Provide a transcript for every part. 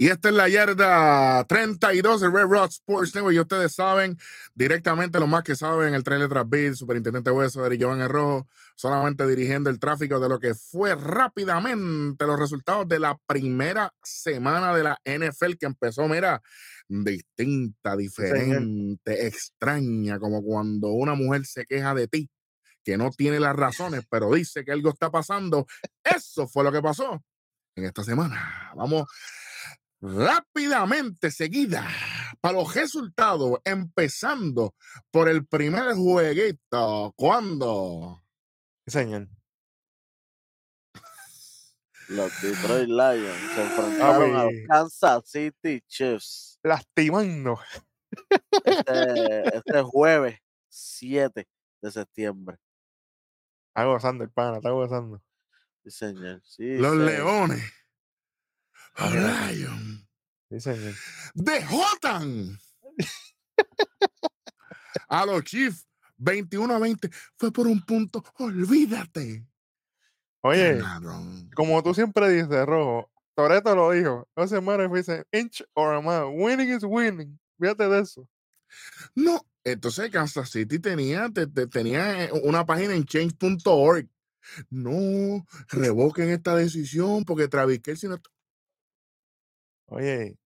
Y esta es la yarda 32 de Red Rock Sports Network. Y ustedes saben, directamente lo más que saben, el tren letras Beat, Superintendente Hueso, Jovan el Rojo, solamente dirigiendo el tráfico de lo que fue rápidamente los resultados de la primera semana de la NFL que empezó, mira, distinta, diferente, extraña, como cuando una mujer se queja de ti, que no tiene las razones, pero dice que algo está pasando. Eso fue lo que pasó en esta semana. Vamos rápidamente seguida para los resultados, empezando por el primer jueguito. ¿Cuándo? Señor. Los Detroit Lions se enfrentaron a los Kansas City Chiefs. Lastimando. Este, este jueves 7 de septiembre. Está gozando el pana, está gozando. Sí, señor. Sí, los señor. Leones. Lion. Sí, señor. Dejotan a los Chiefs 21 a 20. Fue por un punto. Olvídate. Oye, Ganaron. como tú siempre dices, Rojo, Toreto lo dijo. No se muere, dice inch or a mile. Winning is winning. Fíjate de eso. No, entonces Kansas City tenía, te- te- tenía eh, una página en change.org. No, revoquen esta decisión porque Travis Kelce no. Oye,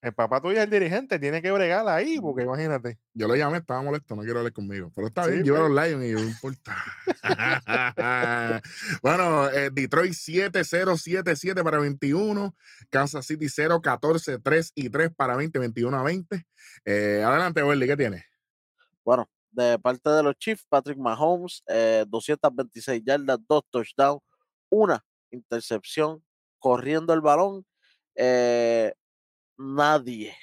el papá tuyo es el dirigente, tiene que bregar ahí, porque imagínate. Yo lo llamé, estaba molesto, no quiero hablar conmigo. Pero está Sí, bien, lleva a pues. los Lions y no importa. bueno, eh, Detroit 7-0-7-7 para 21. Kansas City 0-14-3 y 3 para 20, 21 a 20. Eh, adelante, Welly, ¿qué tiene? Bueno, de parte de los Chiefs, Patrick Mahomes, eh, 226 yardas, dos touchdowns, una intercepción, corriendo el balón. Eh, nadie.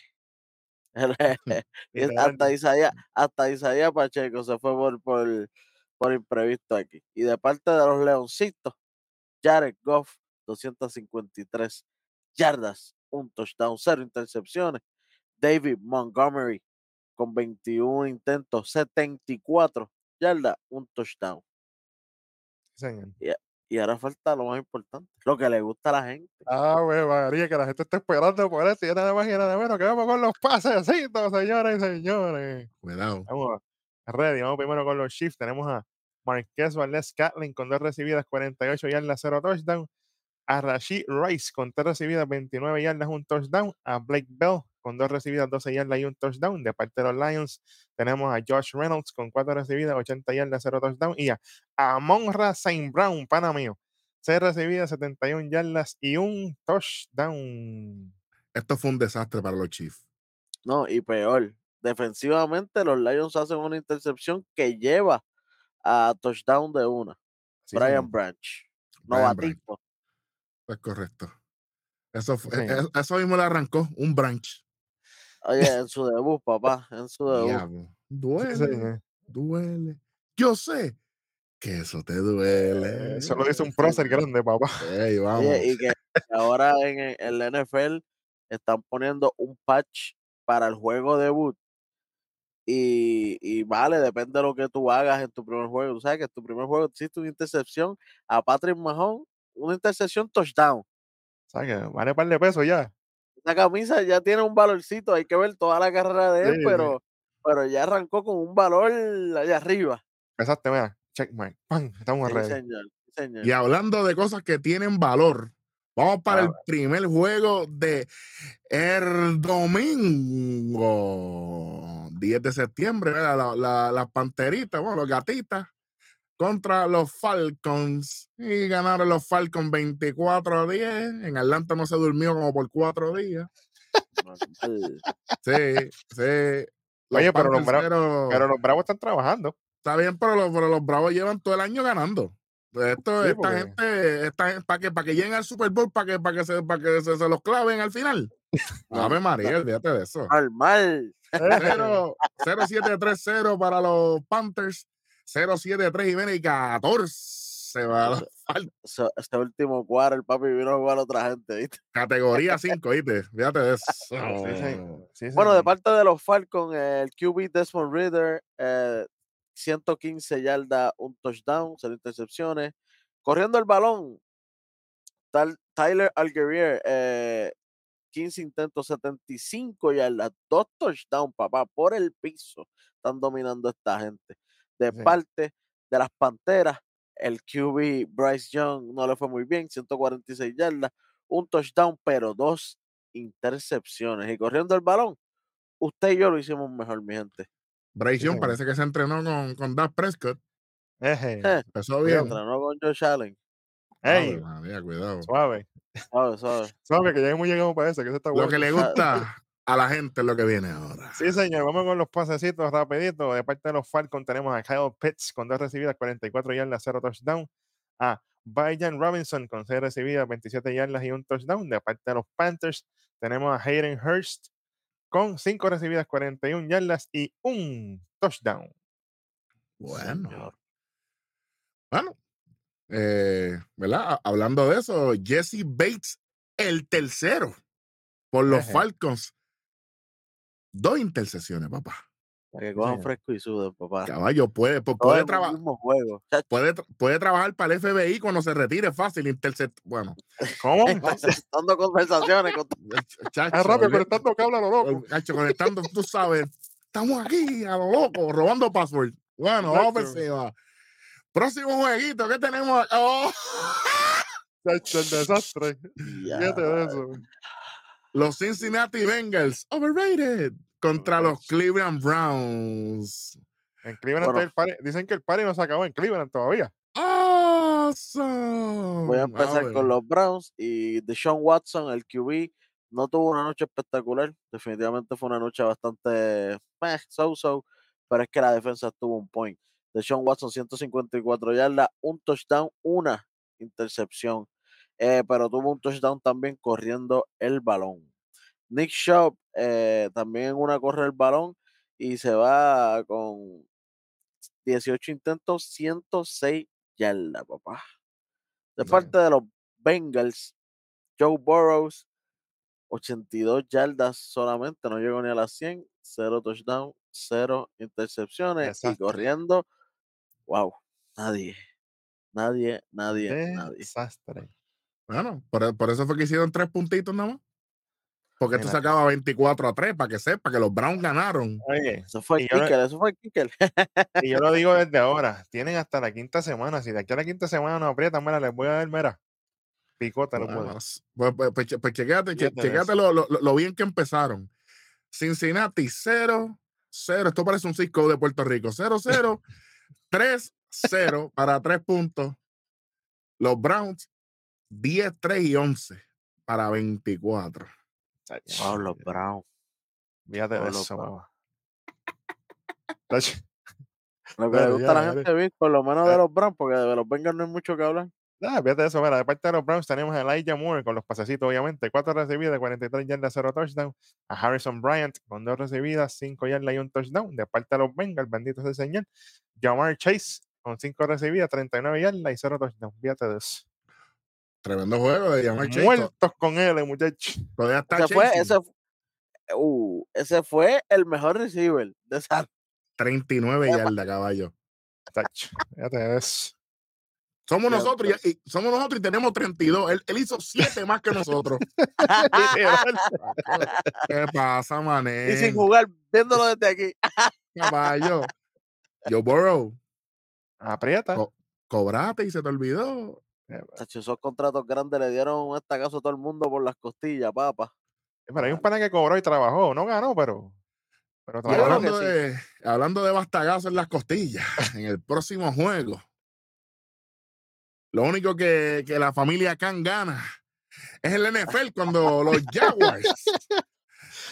Hasta Isaías, hasta Isaías Pacheco se fue por, por, por imprevisto aquí. Y de parte de los Leoncitos, Jared Goff, 253 yardas, un touchdown, cero intercepciones. David Montgomery con 21 intentos, 74 yardas, un touchdown. Sí. Y ahora falta lo más importante, lo que le gusta a la gente. Ah, güey, María, que la gente está esperando por esto y ya nada más y nada menos que vamos con los pasecitos, señores y señores. Cuidado. Vamos ready, vamos primero con los Chiefs. Tenemos a Marquez Valdez Catlin con dos recibidas, 48 yardas, 0 touchdown. A Rashid Rice con tres recibidas, 29 yardas, un touchdown. A Blake Bell con dos recibidas, 12 yardas y un touchdown. De parte de los Lions tenemos a Josh Reynolds con cuatro recibidas, 80 yardas, 0 touchdown. Y a Amonra Saint Brown, pana mío. 6 recibidas, 71 yardas y un touchdown. Esto fue un desastre para los Chiefs. No, y peor, defensivamente los Lions hacen una intercepción que lleva a touchdown de una. Sí, Brian señor. Branch. Novatito. Es correcto. Eso, fue- Sí. eh, eso mismo le arrancó un branch. Oye, en su debut, papá, en su debut. Diablo. Sí, Duele, duele. Yo sé que eso te duele. Eso lo hizo un prócer grande, papá. Ey, vamos. Oye, y que ahora en, el- NFL están poniendo un patch para el juego debut. Y, y vale, depende de lo que tú hagas en tu primer juego. Tú sabes que en tu primer juego hiciste una intercepción a Patrick Mahomes, una intercepción touchdown. ¿Sabes qué? Vale un par de pesos ya. Esa camisa ya tiene un valorcito, hay que ver toda la carrera de él, Sí, sí. pero, pero ya arrancó con un valor allá arriba. Exacto, mira. Check mark. ¡Pam! Estamos Sí, señor, señor. Y hablando de cosas que tienen valor, vamos para A el primer juego de el domingo, 10 de septiembre, ¿verdad? La- la- las panteritas, bueno, los gatitas, contra los Falcons. Y ganaron los Falcons 24 a 10. En Atlanta no se durmió como por cuatro días. Sí, sí. Oye, pero los Panthers Bra- cero- Pero los Bravos están trabajando. Está bien, pero los, pero los Bravos llevan todo el año ganando. Esto, Sí, esta porque- gente, esta, para que, para que lleguen al Super Bowl, para que, para que, se, para que se, se los claven al final. Ave María, olvídate de eso. Normal. 0 0-7-3-0 para los Panthers, 0-7-3 y ven y 14 va a la fal- Ese, ese último cuadro, el papi vino a jugar a otra gente, ¿viste? categoría 5, ¿viste? Fíjate de eso. Sí, sí, sí, Bueno, de parte de los Falcons, el QB Desmond Reader, eh, 115 yardas, un touchdown, cero intercepciones. Corriendo el balón, tal, Tyler Algerier, eh, 15 intentos, 75 yardas, dos touchdowns, papá, por el piso. Están dominando esta gente. De Sí. parte de las Panteras, el QB Bryce Young no le fue muy bien, 146 yardas, un touchdown, pero dos intercepciones. Y corriendo el balón, usted y yo lo hicimos mejor, mi gente. Bryce Young parece que se entrenó con, con Dak Prescott. Eje, Eh, Empezó bien. entrenó con Josh Allen. Ey, María, cuidado. suave. Suave, suave. Suave, que ya hemos llegado para eso, que eso está Lo que le gusta a la gente es lo que viene ahora. Sí, señor. Vamos con los pasecitos rapidito. De parte de los Falcons tenemos a Kyle Pitts con dos recibidas, 44 yardas, 0 touchdown. A Bajan Robinson con 6 recibidas, 27 yardas y un touchdown. De parte de los Panthers tenemos a Hayden Hurst con 5 recibidas, 41 yardas y un touchdown. Bueno, Señor. bueno. eh, ¿Verdad? Ha- Hablando de eso, Jesse Bates, el tercero por los. Falcons. Dos intercesiones, papá. Para que cojan fresco y suden, papá. Caballo puede, puede, en un traba- mismo juego. Chacho, puede, puede trabajar para el FBI cuando se retire fácil. Intercept. Bueno, ¿Cómo? dando conversaciones con chacho, Es rápido, olvi- conectando cable a lo loco. chacho, conectando, tú sabes. Estamos aquí a lo loco, robando password. Bueno, vamos encima. Próximo jueguito, ¿qué tenemos? Oh, Chacho, el desastre. Ya, Fíjate de eso. Los Cincinnati Bengals, overrated, contra los. Cleveland Browns. En Cleveland Bueno. está el party- Dicen que el party no se acabó en Cleveland todavía. Awesome. Voy a empezar con los Browns y Deshaun Watson, el QB, no tuvo una noche espectacular. Definitivamente fue una noche bastante meh, so-so, pero es que la defensa tuvo un point. Deshaun Watson, 154 yardas, un touchdown, una intercepción, eh, pero tuvo un touchdown también corriendo el balón. Nick Shop eh, también en una corre el balón y se va con 18 intentos, 106 yardas, papá. De Bueno. parte de los Bengals, Joe Burrows, 82 yardas solamente, no llegó ni a las 100, 0 touchdown, 0 intercepciones y Desastre. corriendo, wow, nadie, nadie, nadie, nadie. Bueno, por, por eso fue que hicieron tres puntitos nada más. Porque esto se Mira. acaba 24 a 3, para que sepa que los Browns ganaron. Oye, Eso fue el kicker, eso fue el kicker. y yo lo digo desde ahora, tienen hasta la quinta semana. Si de aquí a la quinta semana no aprietan, mira, les voy a dar, mira, picota, no Bueno, puedo. Pues, pues, pues, pues chequéate, che- chequéate lo, lo- lo bien que empezaron. Cincinnati 0, 0. Esto parece un Cisco de Puerto Rico. 0, 0, 3, 0 para 3 puntos. Los Browns 10, 3 y 11 para 24. Chacho, Wow, los Browns. Fíjate de no, lo eso, mamá. Lo que le gusta a la gente ver, por lo menos Eh. de los Browns, porque de los Bengals no hay mucho que hablar. Ah, fíjate de eso, mira, de parte de los Browns tenemos a Elijah Moore con los pasecitos, obviamente, cuatro recibidas, 43 yardas, 0 touchdown. A Harrison Bryant con dos recibidas, 5 yardas y un touchdown. De parte de los Bengals, bendito sea el señor. Jamar Chase con 5 recibidas, 39 yardas y 0 touchdown. Fíjate de eso. Tremendo juego de to- Muertos con él, muchachos. Todavía está Ese fue, ese, uh, ese fue el mejor receiver de esa 39 Epa. yardas, caballo. Fíjate de eso. Somos Ya, nosotros y, y- somos nosotros y tenemos 32. Él, él hizo 7 más que nosotros. ¿Qué pasa, mané? y sin jugar, viéndolo desde aquí. Caballo. Yo borrow. Aprieta. Co- Cobrate y se te olvidó. Tacho, esos contratos grandes le dieron un estacazo a todo el mundo por las costillas, papá. Pero hay un pana que cobró y trabajó. No ganó, pero. Pero trabajó. hablando, sí. de, hablando de bastagazo en las costillas, en el próximo juego, lo único que, que la familia Khan gana es el NFL cuando los Jaguars,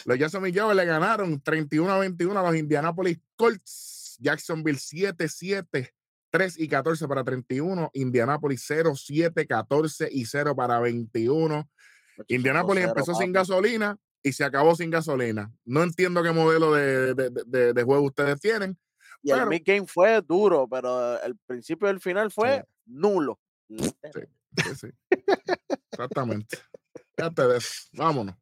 los Jacksonville Jaguars le ganaron 31 a 21 a los Indianapolis Colts, Jacksonville 7, 7, 3 y 14 para 31, Indianapolis 0, 7, 14 y 0 para 21. Tacho, Indianapolis 5-0, empezó sin papi. gasolina y se acabó sin gasolina. No entiendo qué modelo de, de- de- de- juego ustedes tienen. Y el pero- mid-game fue duro, pero el principio y el final fue nulo. literal. Sí, sí. Exactamente. Vámonos.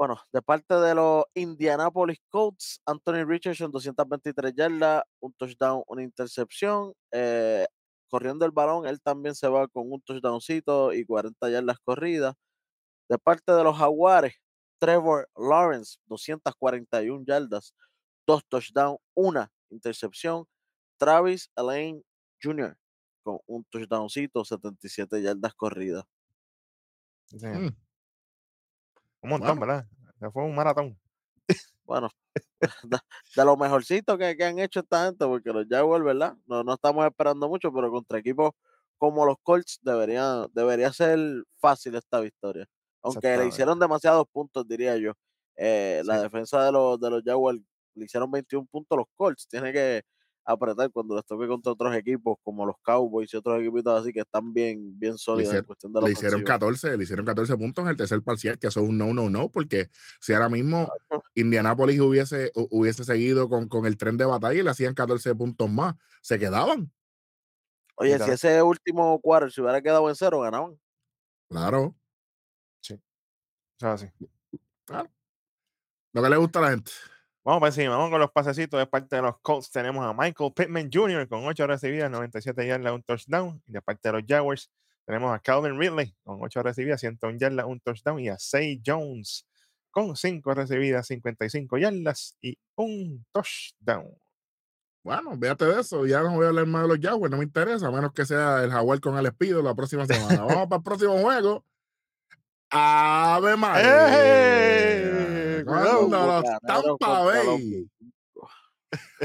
Bueno, de parte de los Indianapolis Colts, Anthony Richardson, 223 yardas, un touchdown, una intercepción. eh, corriendo el balón, él también se va con un touchdowncito y 40 yardas corridas. De parte de los Jaguares, Trevor Lawrence, 241 yardas, dos touchdowns, una intercepción. Travis Elaine Jr. con un touchdowncito, 77 yardas corridas. Mm, Un montón, Bueno. ¿verdad? Se fue un maratón. Bueno, de, de lo mejorcito que, que han hecho esta gente, porque los Jaguars, ¿verdad? No, no estamos esperando mucho, pero contra equipos como los Colts debería, debería ser fácil esta victoria. Aunque le hicieron demasiados puntos, diría yo. Eh, La defensa de los, de los Jaguars le hicieron 21 puntos los Colts. Tiene que apretar cuando les toque contra otros equipos como los Cowboys y otros equipitos así que están bien, bien sólidos en hicieron- cuestión de la Le hicieron ofensiva. 14, le hicieron 14 puntos en el tercer parcial, que eso es un no, no, no, porque si ahora mismo. Indianapolis hubiese, hu- hubiese seguido con, con el tren de batalla y le hacían 14 puntos más, se quedaban. Oye, si ese último quarter se hubiera quedado en cero, ganaban. Claro, Eso es así. lo que le gusta a la gente. Vamos para encima, vamos con los pasecitos de parte de los Colts. Tenemos a Michael Pittman Jr. con 8 recibidas, 97 yardas, un touchdown. Y de parte de los Jaguars, tenemos a Calvin Ridley con 8 recibidas, 101 yardas, un touchdown. Y a Say Jones con 5 recibidas, 55 yardas y un touchdown. Bueno, véate de eso, ya no voy a hablar más de los Jaguars, no me interesa, a menos que sea el Jaguar con el Espido la próxima semana. Vamos para el próximo juego. Ave María. Cuidado. los Bucaneros Tampa los Bay.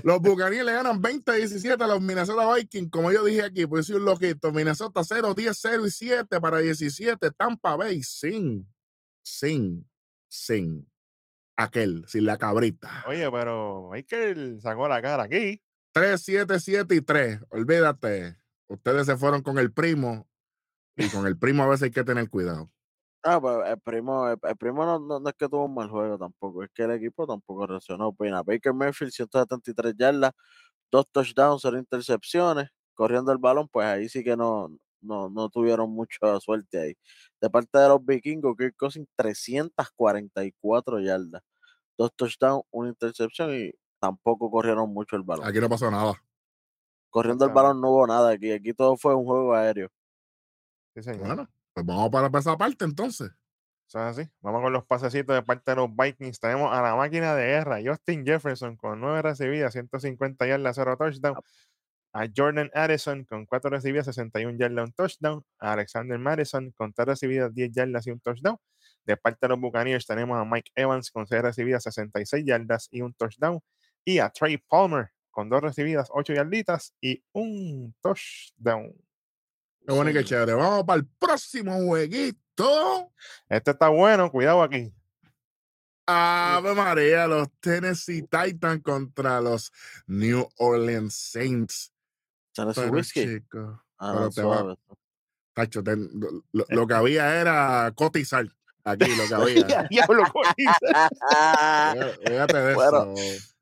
Los Buccaneers le ganan 20-17 a los Minnesota Vikings. Como yo dije aquí, pues soy un loquito. Minnesota 0, 10, 0 y 7 para 17. Tampa Bay sin, sin, sin aquel, sin la cabrita. Oye, pero Michael sacó la cara aquí. 3, 7, 7 y 3. Olvídate. Ustedes se fueron con el primo. Y con el primo a veces hay que tener cuidado. Ah, pues el primo, el, el primo no, no- no es que tuvo un mal juego tampoco, es que el equipo tampoco reaccionó. Nada, Baker Mayfield, 173 yardas, dos touchdowns, cero intercepciones, corriendo el balón, pues ahí sí que no, no, no tuvieron mucha suerte ahí. De parte de los vikingos, Kirk Cousins, 344 yardas, dos touchdowns, una intercepción y tampoco corrieron mucho el balón. Aquí no pasó nada. Corriendo el balón no hubo nada aquí, aquí todo fue un juego aéreo. Sí, señor. Bueno, pues vamos para esa parte entonces. Eso es así. Vamos con los pasecitos de parte de los Vikings. Tenemos a la máquina de guerra, Justin Jefferson, con 9 recibidas, 150 yardas, 0 touchdown. A Jordan Addison con 4 recibidas, 61 yardas, un touchdown. A Alexander Madison con 3 recibidas, 10 yardas y un touchdown. De parte de los Buccaneers tenemos a Mike Evans con 6 recibidas, 66 yardas y un touchdown. Y a Trey Palmer con 2 recibidas, 8 yarditas y un touchdown. Qué bueno y qué chévere. Vamos para el próximo jueguito. Este está bueno, cuidado aquí. Ave María, los Tennessee Titans contra los New Orleans Saints. Tennessee Pero, Whiskey. chico, Ah, no, tacho, te- lo, que había era cotizar. Aquí lo que había. Diablo, Colin. Fíjate- Fíjate de Bueno. eso.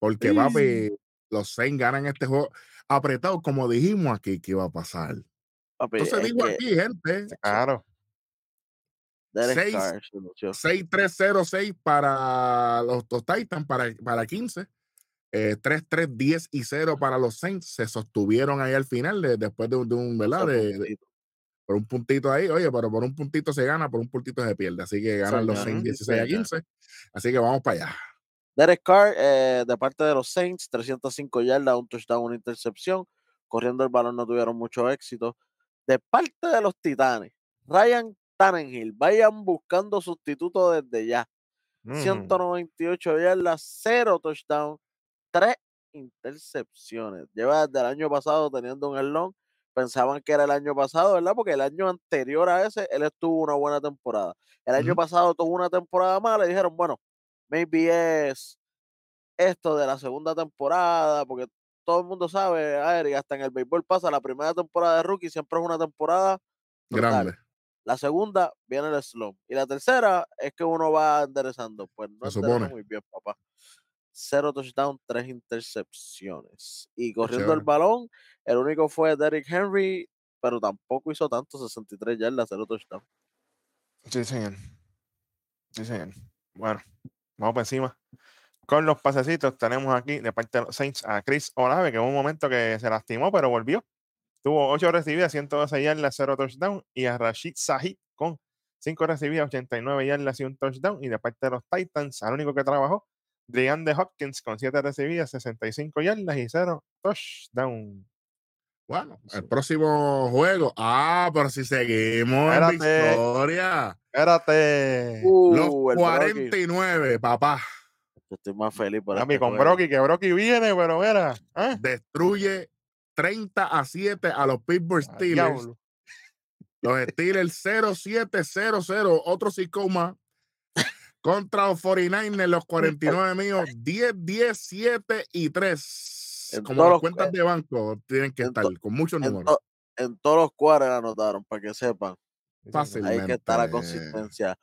Porque, papi, los Saints ganan este juego apretado, como dijimos aquí que iba a pasar. Papi, Entonces es digo que aquí, gente, Claro. Derek seis- Carr se lució. 6-3-0-6 para los, los Titans, para, para 15. eh, 3-3, 10 y 0 para los Saints. Se sostuvieron ahí al final, de- después de, un- de un, ¿verdad? De- de- por un puntito ahí. Oye, pero por un puntito se gana, por un puntito se pierde. Así que ganan los Saints sí, 16 a señor. 15. Así que vamos para allá. Derek Carr, eh, de parte de los Saints, 305 yardas, un touchdown, una intercepción. Corriendo el balón no tuvieron mucho éxito. De parte de los Titanes, Ryan Tannenhill, vayan buscando sustituto desde ya. Ujú. 198 yardas, 0 touchdown, 3 intercepciones. Lleva desde el año pasado teniendo un elón. Pensaban que era el año pasado, ¿verdad? Porque el año anterior a ese, él estuvo una buena temporada. El año pasado tuvo una temporada mala y dijeron, bueno, maybe es esto de la segunda temporada, porque todo el mundo sabe, a ver, y hasta en el béisbol pasa, la primera temporada de rookie siempre es una temporada brutal. Grande. La segunda viene el slump. Y la tercera es que uno va enderezando. Pues no supone. muy bien, papá. Cero touchdown, tres intercepciones. Y corriendo el balón, el único fue Derrick Henry, pero tampoco hizo tanto, 63 yardas, cero touchdown. Sí, señor. Sí, señor. Bueno, vamos por encima. Con los pasecitos tenemos aquí de parte de los Saints a Chris Olave, que hubo un momento que se lastimó, pero volvió. Tuvo 8 recibidas, 112 yardas, 0 touchdown. Y a Rashid Sahid con 5 recibidas, 89 yardas y un touchdown. Y de parte de los Titans, al único que trabajó, de Hopkins con 7 recibidas, 65 yardas y 0 touchdown. Bueno, el próximo juego. Ah, pero si seguimos en Espérate. victoria. Espérate. Los Uh, Brocky. 49, papá. Yo Estoy más feliz por Papi, este con juego. Brocky, que Brocky viene, pero mira. ¿ah? Destruye 30 a 7 a los Pittsburgh Ah, Steelers. Los Steelers 0-7-0-0, otro psicoma. Contra los 49ers, los 49 míos, 10, 10, 7 y 3. En Como las los- cuentas de banco tienen que en estar, to- con muchos En, números. to- en todos los cuadros anotaron, para que sepan. Sí, señor. Fácil. Ahí que está la Excelente. consistencia.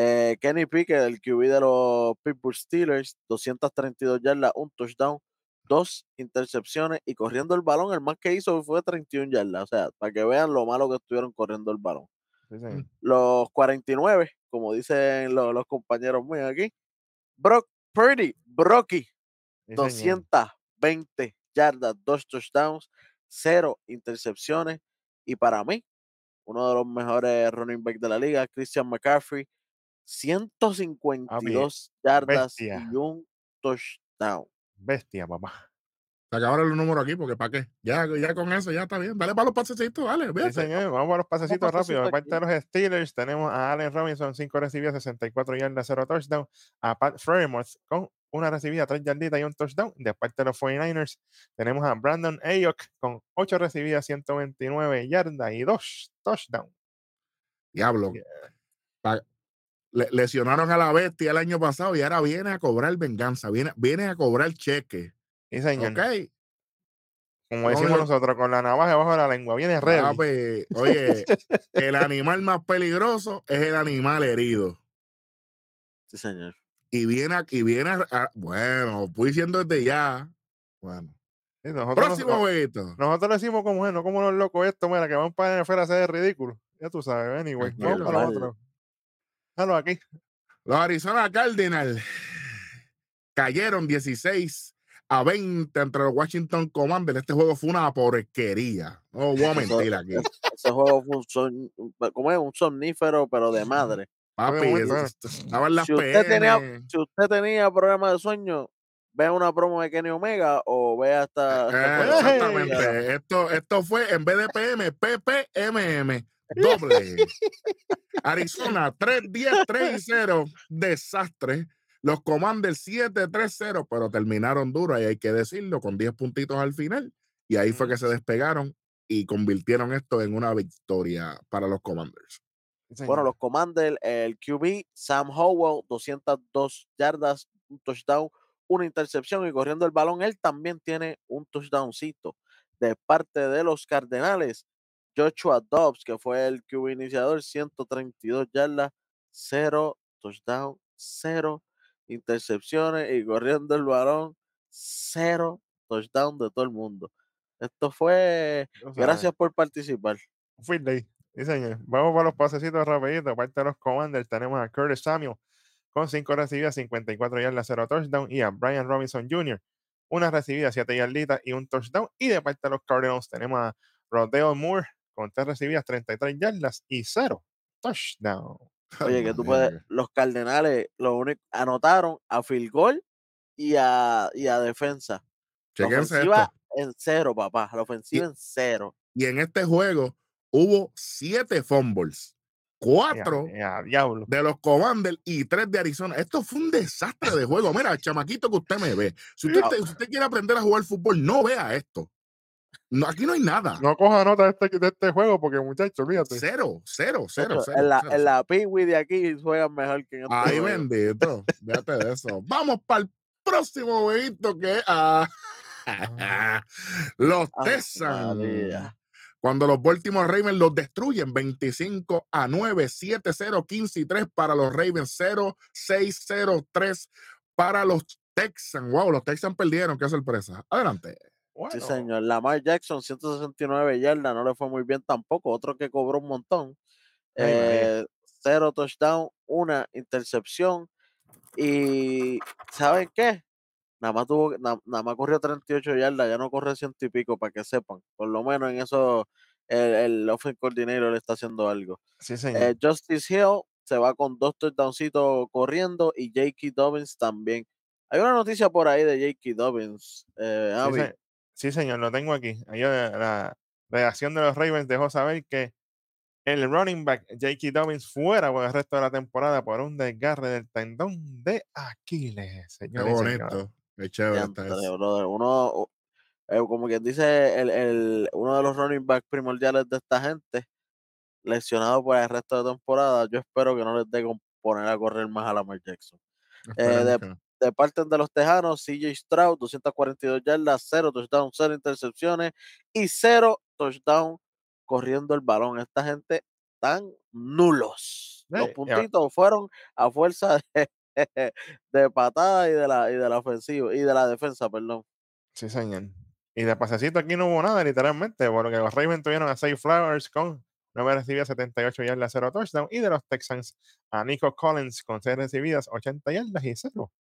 Eh, Kenny Pickett, el QB de los Pittsburgh Steelers, 232 yardas, un touchdown, dos intercepciones y corriendo el balón, el más que hizo fue 31 yardas. O sea, para que vean lo malo que estuvieron corriendo el balón. Sí. Los 49, como dicen los, los compañeros míos aquí, Brock Purdy, Brocky, Sí, señor. 220 yardas, dos touchdowns, cero intercepciones. Y para mí, uno de los mejores running back de la liga, Christian McCaffrey, 152 yardas bestia. y un touchdown. Bestia, papá. Se acabaron los números aquí, porque ¿para qué? Ya, ya con eso ya está bien. Dale para los pasecitos, dale. Sí, señor. Vamos a los pasecitos rápido. De parte de los Steelers, tenemos a Allen Robinson, 5 recibidas, 64 yardas, 0 touchdown. A Pat Fremont con una recibida, 3 yarditas y un touchdown. De parte de los 49ers, tenemos a Brandon Ayuk con 8 recibidas, 129 yardas y 2 touchdowns. Diablo. Yeah. Pa- le- lesionaron a la bestia el año pasado y ahora viene a cobrar venganza, viene, viene a cobrar cheque. Sí, señor. ¿Ok? Como decimos Oye. nosotros, con la navaja bajo la lengua. Viene ready. Papi, oye, el animal más peligroso es el animal herido. Sí, señor. Y viene, a- y viene a, a- bueno, voy diciendo desde ya. Bueno, Sí, nosotros, próximo nos- jueguito. nosotros decimos como, bueno, como los locos esto, mira, que van para la NFL a hacer ridículo. Ya tú sabes, anyway. Vamos para otros. Déjalo aquí. Los Arizona Cardinals cayeron 16 a 20 entre los Washington Commanders. Este juego fue una porquería. No voy a mentir aquí. Ese juego fue un, son, ¿cómo es? un somnífero, pero de madre. Papi, estaban las Si usted tenía-. Si usted tenía problemas de sueño, vea una promo de Kenny Omega o vea hasta. Eh, exactamente. Esto, esto fue en vez de PM, PPMM. Doble. Arizona 3-10, 3 0. Desastre. Los Commanders 7-3-0, pero terminaron duro, y hay que decirlo, con 10 puntitos al final. Y ahí fue que se despegaron y convirtieron esto en una victoria para los Commanders. Bueno, los Commanders, el QB, Sam Howell, 202 yardas, un touchdown, una intercepción y corriendo el balón, él también tiene un touchdowncito. De parte de los Cardenales, Joshua Dobbs, que fue el QB iniciador, 132 yardas, 0 touchdown, 0 intercepciones y corriendo el balón, 0 touchdown de todo el mundo. Esto fue, gracias por participar. Field day. Sí, señor. Vamos para los pasecitos rapiditos. Aparte de los Commanders, tenemos a Curtis Samuel con 5 recibidas, 54 yardas, 0 touchdown. Y a Brian Robinson Jr., una recibida, 7 yarditas y un touchdown. Y de parte de los Cardinals, tenemos a Rodeo Moore con 3 recibidas, 33 yardas y 0 touchdown. Oye, que tú puedes, los Cardenales lo único, anotaron a field goal y a, y a defensa. La Chequense ofensiva esto. en cero, papá. La ofensiva en cero. Y en este juego hubo 7 fumbles, Ya, 4 ya, diablo. de los Commanders y 3 de Arizona. Esto fue un desastre de juego. Mira, chamaquito que usted me ve. Si usted, No. si usted quiere aprender a jugar fútbol, no vea esto. No, aquí no hay nada. No coja nota de este, de este juego porque, muchachos, olvídate. Cero, cero, cero, cero. en la, cero, en la Peewee de aquí juegan mejor que en este Ay, juego. bendito. Fíjate de eso. Vamos para el próximo jueguito que ah, los Texans. Cuando los Baltimore Ravens los destruyen 25 a 9, 7-0, 15 y 3 para los Ravens, 0, 6, 0, 3 para los Texans. Wow, los Texans perdieron, qué sorpresa. Adelante. Bueno, Sí, señor. Lamar Jackson, 169 yardas, no le fue muy bien tampoco. Otro que cobró un montón. Ay. Eh, cero touchdown, una intercepción. Y ¿saben qué? Nada más tuvo, na- nada más corrió 38 yardas, ya no corre ciento y pico, para que sepan. Por lo menos en eso, el, el offensive coordinator le está haciendo algo. Sí, señor. Eh, Justice Hill se va con dos touchdowncitos corriendo y J.K. Dobbins también. Hay una noticia por ahí de J.K. Dobbins. Eh, Sí, sí, señor, lo tengo aquí. Ahí, eh, la redacción de los Ravens dejó saber que el running back J.K. Dobbins fuera por el resto de la temporada por un desgarre del tendón de Aquiles. Qué y señores. bonito. Qué chévere está. Uno, eh, como quien dice, el, el- uno de los running backs primordiales de esta gente, lesionado por el resto de temporada, yo espero que no les dé con poner a correr más a Lamar Jackson. De-. De parte de los Tejanos, CJ Stroud, 242 yardas, 0 touchdowns, 0 intercepciones y 0 touchdown corriendo el balón. Esta gente tan nulos. Los Sí, puntitos fueron a fuerza de, de patada y de la y de la ofensiva y de la defensa, perdón. Sí, señor. Y de pasecito aquí no hubo nada, literalmente, porque los Ravens tuvieron a Safe Flowers con 9 recibidas, 78 yardas, 0 touchdown. Y de los Texans a Nico Collins con 6 recibidas, 80 yardas y 0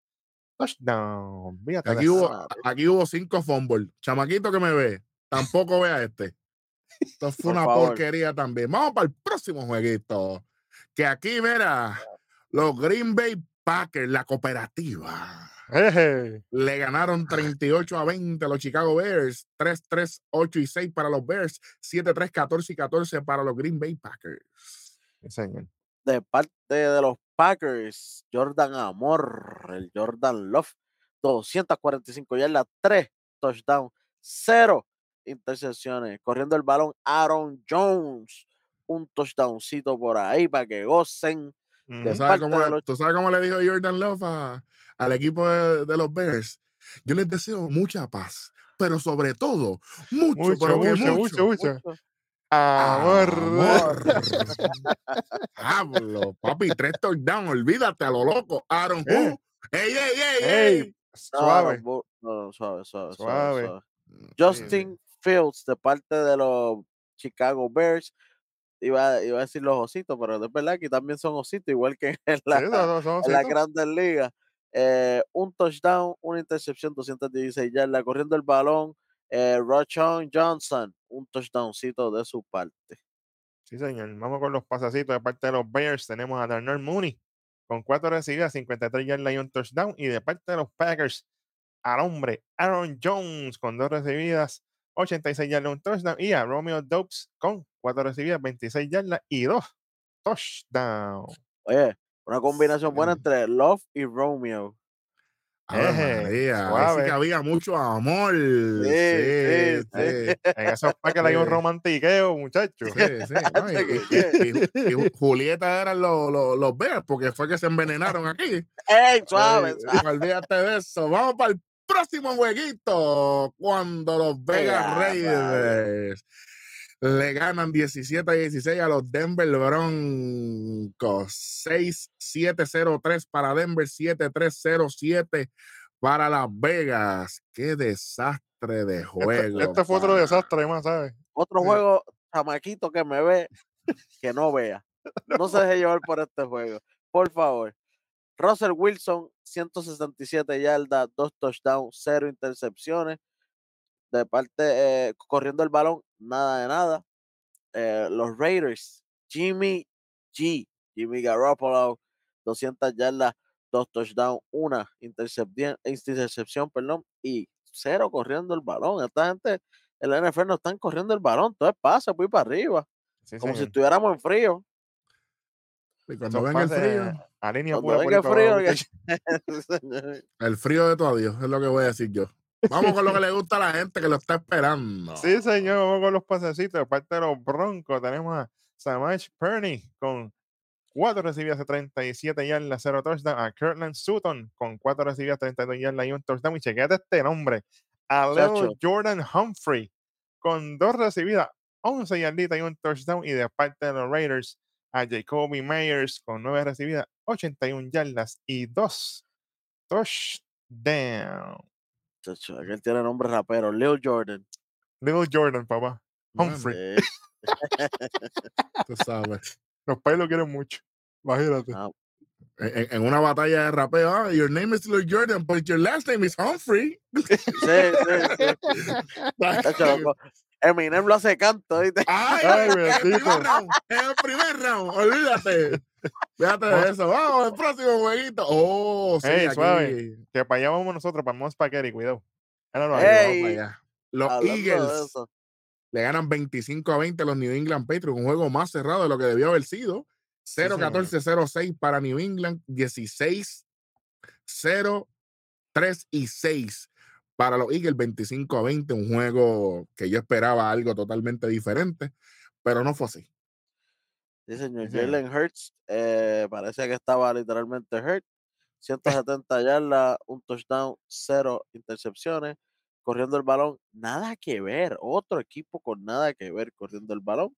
touchdown. Fíjate de Aquí hubo, aquí hubo cinco fumbles. Chamaquito que me ve, tampoco vea este. Esto fue Por una favor. porquería también. Vamos para el próximo jueguito. Que aquí, mira, los Green Bay Packers, la cooperativa, Eje. le ganaron 38 a 20 a los Chicago Bears. 3, 3, 8 y 6 para los Bears. 7, 3, 14 y 14 para los Green Bay Packers. Sí, señor. De parte de los Packers, Jordan Amor, el Jordan Love, 245 yardas, 3 touchdowns, 0 intercepciones. Corriendo el balón, Aaron Jones, un touchdowncito por ahí para que gocen. ¿Tú sabes, cómo, de los- tú sabes cómo le dijo Jordan Love a- al equipo de, de los Bears? Yo les deseo mucha paz, pero sobre todo, mucho, Mucho, pero mucho, mucho, mucho. Amor. Amor. Diablo, papi, tres touchdowns, olvídate a lo loco. Aaron Eh. Who. ¡Ey, ey, ey, Ey, ey! Suave. no, no, no, suave, suave, suave, Suave. Sí, Justin Fields, de parte de los Chicago Bears, iba, iba a decir los ositos, pero es verdad que también son ositos, igual que en la, Sí, no, en ositos. grandes ligas. Eh, un touchdown, una intercepción, 216 yardas, corriendo el balón. Eh, Rochon Johnson, un touchdowncito de su parte. Sí, señor. Vamos con los pasacitos de parte de los Bears. Tenemos a Darnell Mooney con 4 recibidas, 53 yardas y un touchdown. Y de parte de los Packers, al hombre Aaron Jones con 2 recibidas, 86 yardas y un touchdown. Y a Romeo Dobbs con 4 recibidas, 26 yardas y 2 touchdowns. Oye, una combinación buena entre Love y Romeo. Eje, María, ahí sí que había mucho amor. Sí, Sí, sí, sí. En esos Packers hay un Sí. romantiqueo, muchachos. Sí, sí, no, y, y- y- y- y Ju- Julieta eran los, los, los Bears porque fue que se envenenaron aquí. ¡Ey, suave! Olvídate de eso. Vamos para el próximo jueguito. Cuando los Vegas Raiders le ganan 17 a 16 a los Denver Broncos. 6-7-0-3 para Denver, 7-3-0-7 para Las Vegas. Qué desastre de juego. Este, este fue otro desastre más, ¿sabes? Otro Sí. juego, chamaquito que me ve, que no vea. No se deje llevar por este juego. Por favor. Russell Wilson, 167 yardas, 2 touchdowns, 0 intercepciones. De parte, eh, corriendo el balón, nada de nada. Eh, los Raiders, Jimmy G, Jimmy Garoppolo, 200 yardas, 2 touchdowns, 1 intercepción, intercepción, perdón, y 0 corriendo el balón. Esta gente en la NFL no están corriendo el balón, todo es pase, voy para arriba, Sí, como si estuviéramos en frío. Y cuando venga el frío, A línea Cuando venga el frío, que- el frío de tu adiós, es lo que voy a decir yo. Vamos con lo que le gusta a la gente que lo está esperando. Sí, señor, vamos con los pasecitos. De parte de los Broncos, tenemos a Samaj Perney con 4 recibidas de 37 yardas, 0 touchdown. A Kirtland Sutton con 4 recibidas, 32 yardas y un touchdown. Y chequete este nombre. A Leo. Jordan Humphrey con 2 recibidas, 11 yarditas y un touchdown. Y de parte de los Raiders, a Jacoby Myers con 9 recibidas, 81 yardas y 2 touchdowns. Chacho, aquel tiene nombre rapero, Leo Jordan. Little Jordan, papá. Humphrey. Eh, tú sabes. Los pais lo quieren mucho. Imagínate. ah, En, en- en una batalla de rapeo, ah, your name is Lil Jordan, but your last name is Humphrey. sí, sí, sí. Eminem lo hace canto, ¿viste? Ay, Ay, el primer round, el primer round, olvídate. Fíjate de eso. Vamos al próximo jueguito. Oh, sí, Ey, suave. Que para allá vamos nosotros, para Mons Paqueri, cuidado. Ey. Para allá. Los Eagles le ganan 25 a 20 a los New England Patriots, un juego más cerrado de lo que debió haber sido. señor. 0-14-0-6 para New England, 16 0 3 y 6 para los Eagles, 25 a 20, un juego que yo esperaba algo totalmente diferente, pero no fue así. Sí, señor. Sí. Jalen Hurts eh, parece que estaba literalmente hurt. 170 yardas, un touchdown, cero intercepciones. Corriendo el balón, nada que ver. Otro equipo con nada que ver corriendo el balón.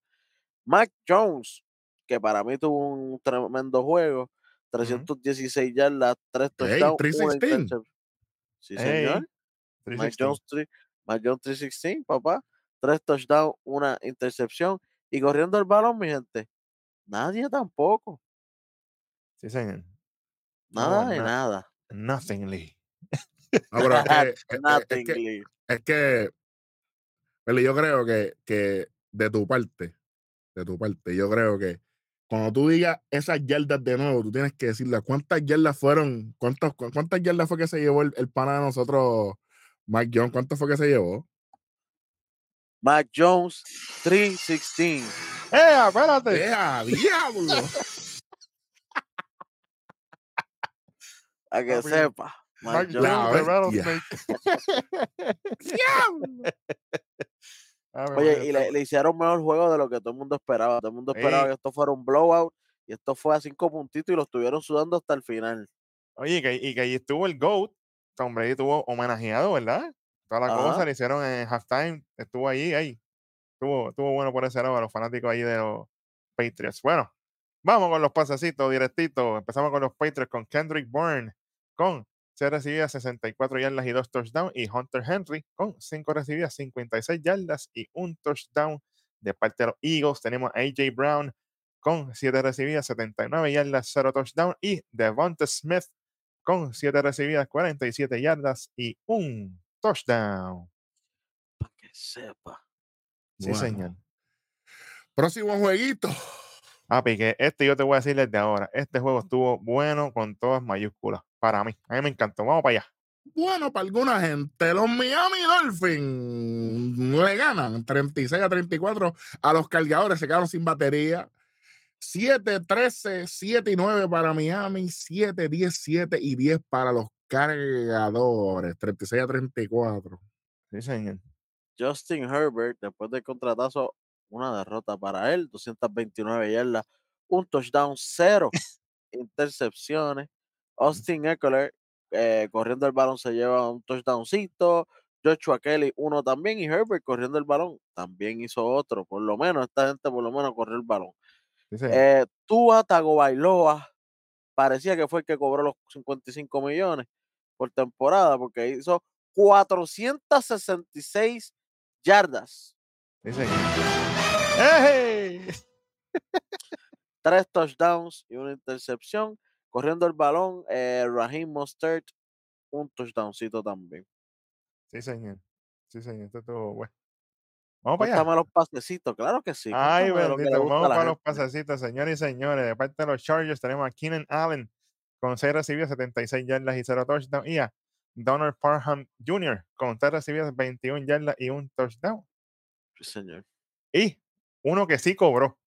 Mac Jones, que para mí tuvo un tremendo juego. 316 yardas, 3 Ey, touchdowns, una 316. intercepción. Sí, señor. Mac 316. Jones, tri- Mac Jones 316, papá. Tres touchdowns, una intercepción. Y corriendo el balón, mi gente. Nadie tampoco. Sí, señor. No, Nada de na- nada. Nothingly. No, pero es que, es- que, es yo creo que, que de tu parte, de tu parte, yo creo que cuando tú digas esas yardas de nuevo, tú tienes que decirle cuántas yardas fueron, cuántas, cu- cuántas yardas fue que se llevó el, el pana de nosotros, Mike John, ¿cuántas fue que se llevó? Mac Jones 316. ¡Eh, espérate! ¡Ea, diablo! A que Papi, sepa. Ave Oye, y le, hicieron mejor juego de lo que todo el mundo esperaba. Todo el mundo esperaba Ey. que esto fuera un blowout. Y esto fue a cinco puntitos y lo estuvieron sudando hasta el final. Oye, y que, y que ahí estuvo el GOAT. Tom Brady estuvo homenajeado, ¿verdad? Toda la Ajá. cosa le hicieron en halftime. Estuvo ahí, ahí. Estuvo, estuvo bueno por ese lado, a los fanáticos ahí de los Patriots. Bueno, vamos con los pasecitos directitos. Empezamos con los Patriots, con Kendrick Bourne, con 6 recibidas, 64 yardas y 2 touchdowns. Y Hunter Henry, con 5 recibidas, 56 yardas y un touchdown. De parte de los Eagles, tenemos a AJ Brown con 7 recibidas, 79 yardas, 0 touchdown. Y Devonta Smith con 7 recibidas, 47 yardas y un touchdown. Para que sepa. Sí, Bueno. señor. Próximo jueguito. Papi, que este yo te voy a decir desde ahora. Este juego estuvo bueno con todas mayúsculas. Para mí. A mí me encantó. Vamos para allá. Bueno, para alguna gente, los Miami Dolphins le ganan 36 a 34 a los cargadores, se quedaron sin batería. 7, 13, 7 y 9 para Miami, 7, 10, 7 y 10 para los cargadores, 36 a 34. Sí, señor. Justin Herbert, después del contratazo, una derrota para él, 229 yardas, un touchdown, cero intercepciones. Austin Eckler, eh, corriendo el balón, se lleva un touchdowncito. Joshua Kelly, uno también. Y Herbert, corriendo el balón, también hizo otro. Por lo menos, esta gente por lo menos corrió el balón. Sí. Eh, Tua Tagovailoa parecía que fue el que cobró los 55 millones por temporada porque hizo 466 yardas. ¡Ey! tres touchdowns y una intercepción. Corriendo el balón, eh, Raheem Mostert, un touchdowncito también. Sí, señor. Sí, señor. Esto estuvo bueno. Vamos para allá. Los pasecitos, claro que sí. Ay, lo bendito. Vamos para los pasecitos, señores y señores. De parte de los Chargers tenemos a Keenan Allen con 6 recibidas, 76 yardas y 0 touchdown. Y a Donald Parham Jr. con 3 recibidas, 21 yardas y un touchdown. Sí, señor. Y uno que sí cobró.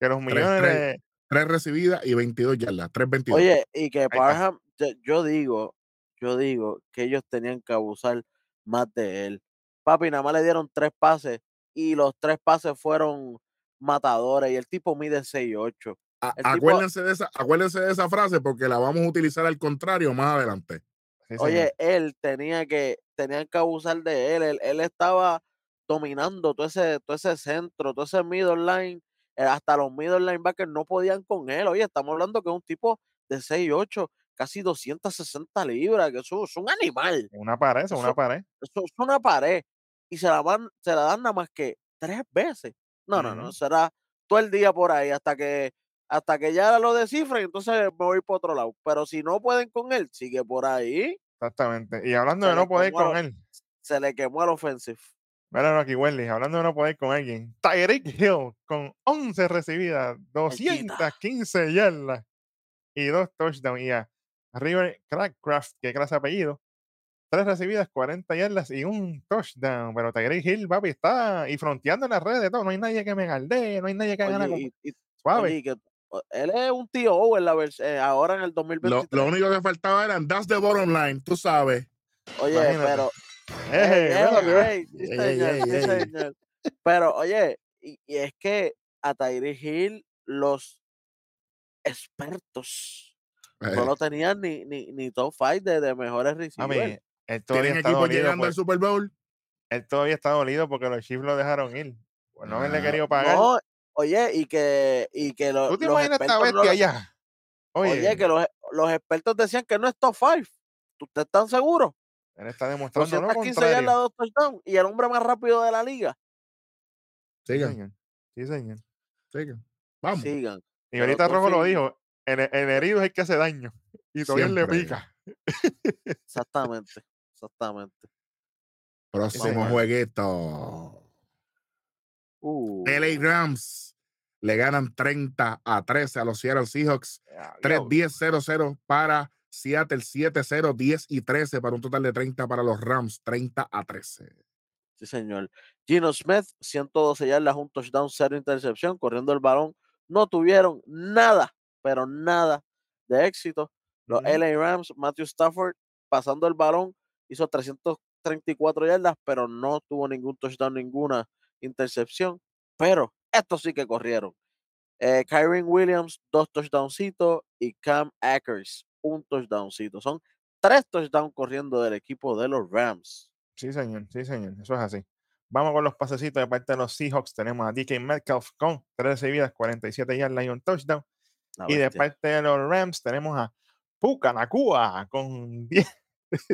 Que los millones tres. de. 3 recibidas y 22 yardas, 3 22. Oye, y que. Parham, yo, digo, yo digo que ellos tenían que abusar más de él. Papi, nada más le dieron tres pases y los tres pases fueron matadores y el tipo mide 6'8". A- el tipo- acuérdense, de esa, acuérdense de esa frase porque la vamos a utilizar al contrario más adelante. Sí, Oye, él tenía que, tenían que abusar de él. Él, él estaba dominando todo ese, todo ese centro, todo ese middle line. eh, hasta los middle linebackers no podían con él. Oye, estamos hablando que es un tipo de 6'8", casi 260 libras, que eso es un animal. Una pared, eso, una eso- pared. Eso es una pared. Y se la, van, se la dan nada más que tres veces. No, no, no. Será todo el día por ahí hasta que hasta que ya lo descifren, entonces me voy por otro lado. Pero si no pueden con él, sigue por ahí. Exactamente. Y hablando Se de no poder con él. Se le quemó al offensive. Míralo aquí, Wendy, hablando de no poder con alguien. Tyreek Hill con 11 recibidas, 215 yardas y dos touchdowns. Y a River Crackcraft, que clase apellido, tres recibidas, 40 yardas y un touchdown. Pero Tyreek Hill, papi, está y fronteando en las redes de todo. No hay nadie que me galdee, no hay nadie que Oye, y- y- suave. oye, que- él es un tío en la eh, ahora en el Lo, 2023. lo único que faltaba eran that's the bottom line, tú sabes. Oye, Imagínate. pero. Pero, oye, y, y es que a Tyree Hill los expertos Eh, no lo tenían ni, ni, ni top 5 de, de mejores receivers. él todavía Tienen está equipos dolido. llegando por- al Super Bowl. él todavía está dolido porque los Chiefs lo dejaron ir. Por no Ah, querido pagar. No, oye, y que, y que lo- ¿Tú te los imaginas esta no bestia lo- allá? Oye, Oye, que los, los expertos decían que no es top 5. ¿Ustedes están seguros? él está demostrando lo 215 yardas, contrario. dos touchdowns y el hombre más rápido de la liga. Sí, Sigan, señor. Sí, señor. sigan. Vamos. Sigan. Y ahorita Rojo lo dijo, el, el herido es el que hace daño. Y todavía le pica. Exactamente. Exactamente. Próximo jueguito. Uh, LA Rams le ganan 30 a 13 a los Seattle Seahawks. 3-10-0-0 para Seattle, 7-0, 10 y 13 para un total de 30 para los Rams, 30 a 13. Sí, señor. Gino Smith, 112 yardas, un touchdown, cero intercepción, corriendo el balón. No tuvieron nada, pero nada de éxito. Los Ujú. LA Rams, Matthew Stafford, pasando el balón, hizo 334 yardas, pero no tuvo ningún touchdown, ninguna intercepción. Pero estos sí que corrieron. Eh, Kyron Williams, dos touchdowncitos, y Cam Akers, un touchdowncito. Son tres touchdowns corriendo del equipo de los Rams. Sí, señor, sí, señor, eso es así. Vamos con los pasecitos de parte de los Seahawks. Tenemos a DK Metcalf con 3 recibidas, 47 yardas y un touchdown. La Y de parte de los Rams tenemos a Puka Nakua con 10,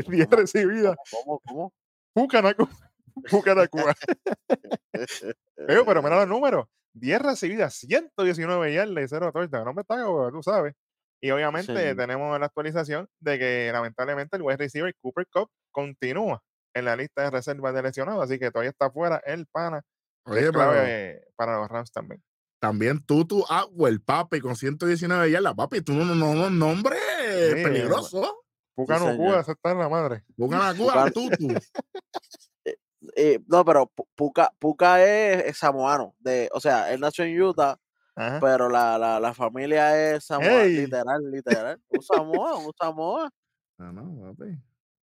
10 recibidas. ¿Cómo? ¿Cómo? Puka Nakua. Nakua. Eh, pero mira los números. 10 recibidas, 119 yardas y 0 touchdown. No me está, tú sabes. Y obviamente señor. tenemos la actualización de que lamentablemente el wide receiver Cooper Cup continúa en la lista de reservas de lesionados, así que todavía está fuera el pana. que es Oye, clave pero para los Rams también. también Tutu Atwell, papi, con 119 yardas, papi, tú no, no, no, no, nombre Sí, peligroso. Puka Sí, señor. esa está en la madre. A Cuba, Tutu. Eh, no, pero Pu- Puka, Puka es, es samoano. De, o sea, él nació en Utah, Ajá. pero la, la, la familia es samoana. Ey. Literal, literal. Un Samoa, un Samoa. Ah, no, papi.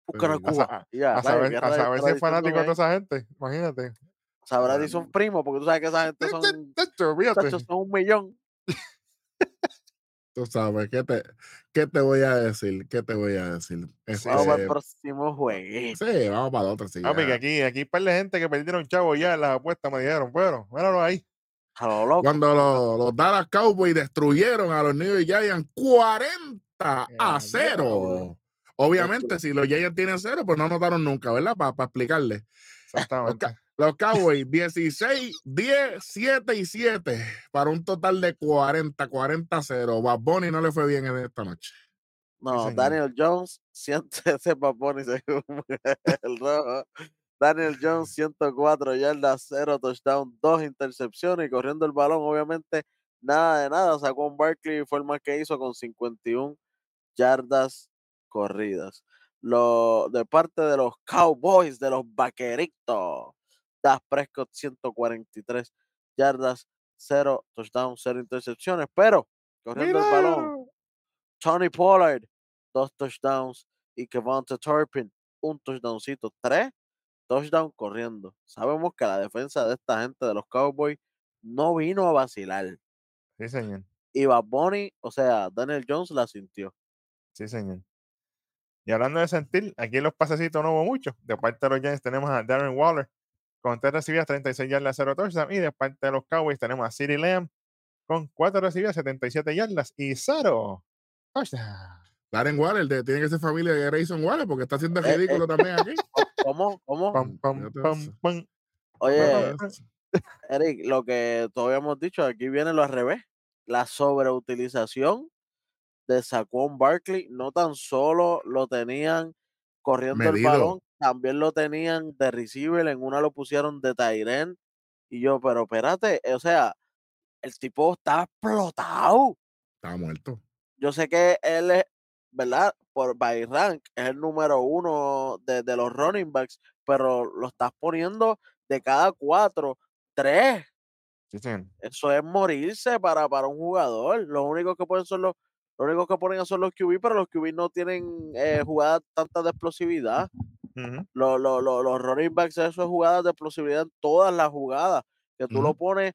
Puka Pero- Nakua. A, ya, a saber, ¿Qué a saber si es fanático de toda esa gente. Imagínate. Sabrá si son no. primos, porque tú sabes que esa gente son, son un millón. Tú sabes, ¿qué te, ¿qué te voy a decir? ¿Qué te voy a decir? Este, Vamos al próximo jueguito. sí, vamos para el otro. Sí, ya. aquí, aquí hay par de gente que perdieron chavo ya en las apuestas, me dijeron, bueno, míralo ahí. A lo loco. Cuando los, los Dallas Cowboys destruyeron a los New York Giants 40 a Ya, 0. Obviamente, si los Giants tienen 0, pues no anotaron nunca, ¿verdad? Para explicarle. Exactamente. Los Cowboys 16, 10, 7 y 7 para un total de 40, 40 a 0. Bad Bunny no le fue bien en esta noche. No, señor. Daniel Jones, siente ese papón y según el rojo. Daniel Jones, 104 yardas, 0 touchdown, 2 intercepciones y corriendo el balón, obviamente, nada de nada. Sacó un Barkley y fue el más que hizo con 51 yardas corridas. Lo, de parte de los Cowboys, de los Vaqueritos, Das Prescott, 143 yardas, 0 touchdown, 0 intercepciones, pero corriendo el balón. Tony Pollard, dos touchdowns. Y Kevonta Turpin, un touchdowncito. Tres touchdowns corriendo. Sabemos que la defensa de esta gente de los Cowboys no vino a vacilar. Sí, señor. Y Bad Bunny, o sea, Daniel Jones la sintió. Sí, señor. Y hablando de sentir, aquí en los pasecitos no hubo mucho. De parte de los Giants tenemos a Darren Waller con 3 recibidas, 36 yardas, 0 touchdown. Y de parte de los Cowboys tenemos a CeeDee Lamb con 4 recibidas, 77 yardas y 0 touchdown. Darren Waller, de- tiene que ser familia de Grayson Waller porque está haciendo Eh, eh. ridículo también aquí. ¿Cómo? ¿Cómo? Oye, Eric, lo que todavía hemos dicho, aquí viene lo al revés. La sobreutilización de Saquon Barkley, no tan solo lo tenían corriendo el balón, también lo tenían de receiver, en una lo pusieron de Tyren. Y yo, pero espérate, o sea, el tipo está explotado. Está muerto. Yo sé que él es, ¿verdad? Por by rank, es el número uno de, de los running backs, pero lo estás poniendo de cada cuatro, tres. Sí, señor. Eso es morirse para, para un jugador. Los únicos que pueden son los, los únicos que ponen son los QB, pero los QB no tienen eh, jugadas tantas de explosividad. Ujú. Los, los, los, los running backs, eso es jugadas de explosividad en todas las jugadas. Que tú lo pones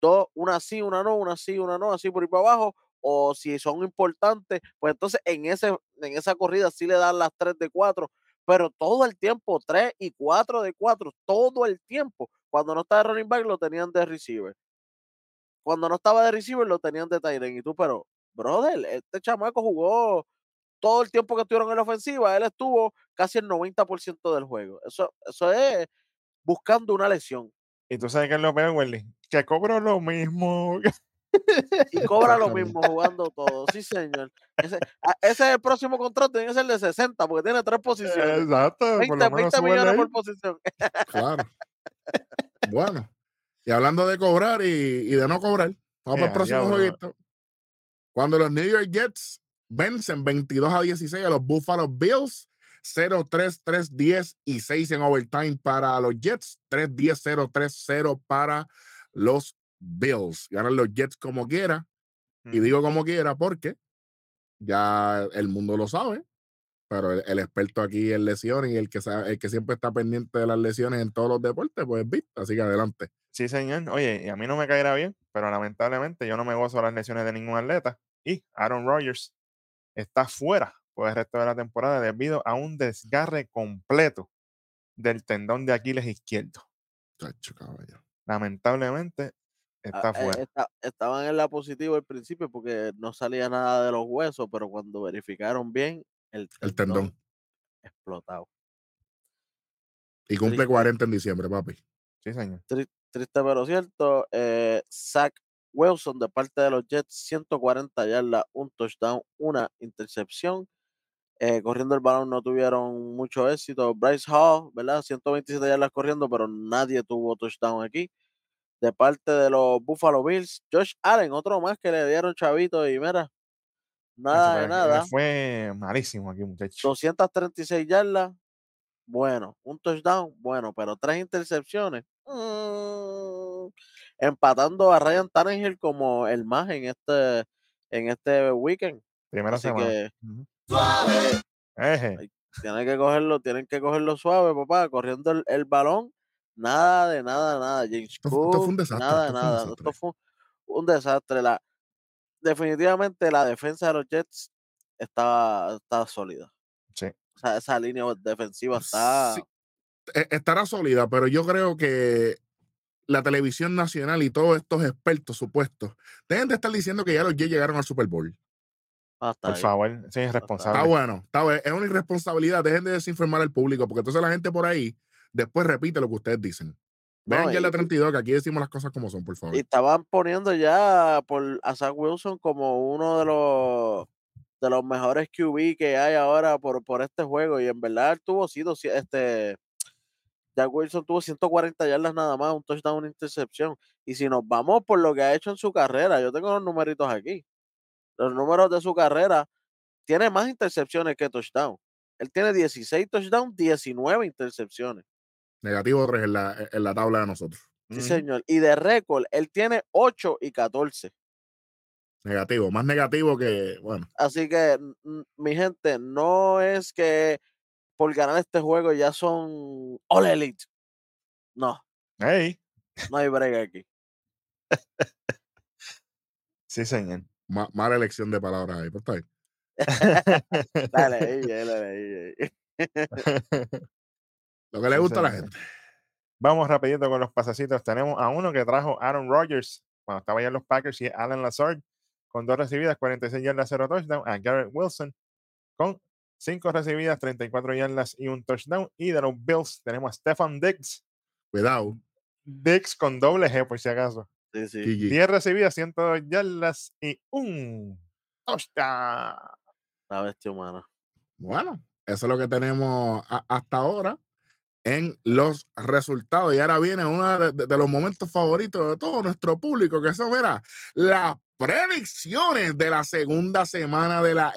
dos, una sí, una no, una sí, una no, así por ahí para abajo. O si son importantes, pues entonces en, ese, en esa corrida sí le dan las tres de cuatro. Pero todo el tiempo, tres y cuatro de cuatro, todo el tiempo. Cuando no estaba de running back, lo tenían de receiver. Cuando no estaba de receiver, lo tenían de tight end. Y tú, pero, brother, este chamaco jugó todo el tiempo que estuvieron en la ofensiva. Él estuvo casi el 90% del juego. Eso, eso es buscando una lesión. Y tú sabes que es lo peor, Welly, que cobro lo mismo. Y cobra lo mismo jugando todo. Sí, señor. Ese, a- ese es el próximo contrato, tiene que ser de 60, porque tiene tres posiciones. Exacto, por 20, lo menos 20 súbele millones ahí. por posición. Claro. bueno. Y hablando de cobrar y, y de no cobrar, vamos Eh, al próximo diablo. jueguito. Cuando los New York Jets vencen 22 a 16 a los Buffalo Bills, 0-3, 3-10 y 6 en overtime para los Jets, 3-10, 0-3-0 para los Bills. Ganan los Jets como quiera. Y digo como quiera porque ya el mundo lo sabe, pero el, el experto aquí en lesiones y el que, sabe, el que siempre está pendiente de las lesiones en todos los deportes, pues viste. Así que adelante. Sí, señor. Oye, y a mí no me caerá bien, pero lamentablemente yo no me gozo las lesiones de ningún atleta. Y Aaron Rodgers está fuera por el resto de la temporada debido a un desgarre completo del tendón de Aquiles izquierdo. Caballo. Lamentablemente Ah, está eh, fuera. esta- estaban en la positiva al principio porque no salía nada de los huesos, pero cuando verificaron bien, el tendón, El tendón. explotado. Y cumple Triste. 40 en diciembre, papi. Sí, señor. Tri- triste pero cierto. Eh, Zach Wilson de parte de los Jets, 140 yardas, un touchdown, una intercepción. Eh, corriendo el balón no tuvieron mucho éxito. Bryce Hall, ¿verdad? 127 yardas corriendo, pero nadie tuvo touchdown aquí. De parte de los Buffalo Bills, Josh Allen, otro más que le dieron chavito y mira, nada de nada. Fue malísimo aquí, muchachos. 236 yardas, bueno, un touchdown, bueno, pero tres intercepciones. mm, empatando a Ryan Tannehill como el más en este en este weekend. Primera Así semana. que eh, tienen que cogerlo, tienen que cogerlo suave, papá, corriendo el, el balón, nada de nada, nada. James Esto, fu- esto fue un Cook, desastre. nada de nada. Esto fue un desastre. La, definitivamente la defensa de los Jets estaba, estaba sólida. Sí. O sea, esa línea defensiva está. Sí, e- estará sólida, pero yo creo que la televisión nacional y todos estos expertos supuestos deben de estar diciendo que ya los Jets llegaron al Super Bowl. hasta Por ahí. favor, sí, es Está responsable. bueno, está bueno. Es una irresponsabilidad. Dejen de desinformar al público, porque entonces la gente por ahí después repite lo que ustedes dicen. Vean No, ya la y- 32, que aquí decimos las cosas como son, por favor. Y estaban poniendo ya por a Zach Wilson como uno de los de los mejores QB que hay ahora por, por este juego. Y en verdad él tuvo 200, este Zach Wilson tuvo 140 yardas nada más, un touchdown, una intercepción. Y si nos vamos por lo que ha hecho en su carrera, yo tengo los numeritos aquí. Los números de su carrera tiene más intercepciones que touchdown. Él tiene 16 touchdowns, 19 intercepciones. Negativo 3 en la, en la tabla de nosotros. Sí, señor. Y de récord, él tiene 8 y 14. Negativo, más negativo que, bueno, Así que, mi gente, no es que por ganar este juego ya son all elite. No, Ey, no hay break aquí. sí, señor. ma- mala elección de palabras ahí, pero está bien. Dale, dale, ahí. Lo que le Sí, gusta a la gente. Vamos rapidito con los pasecitos. Tenemos a uno que trajo Aaron Rodgers cuando estaba ya en los Packers y Alan Lazard con dos recibidas, 46 yardas, 0 touchdown. A Garrett Wilson con cinco recibidas, 34 yardas y un touchdown. Y de los Bills tenemos a Stefan Diggs. Cuidado, Diggs con doble G por si acaso. Sí, sí. Gigi. 10 recibidas, 102 yardas y un touchdown. La bestia humana. Bueno, eso es lo que tenemos a- hasta ahora. en los resultados. Y ahora viene uno de, de- de los momentos favoritos de todo nuestro público, que son, mira, las predicciones de la segunda semana de la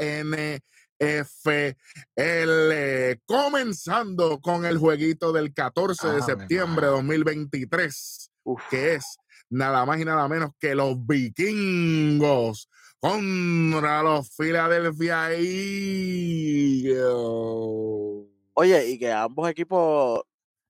NFL. Comenzando con el jueguito del 14 de Ave septiembre de 2023, Uf. que es nada más y nada menos que los vikingos contra los Philadelphia Eagles. Oye, y que ambos equipos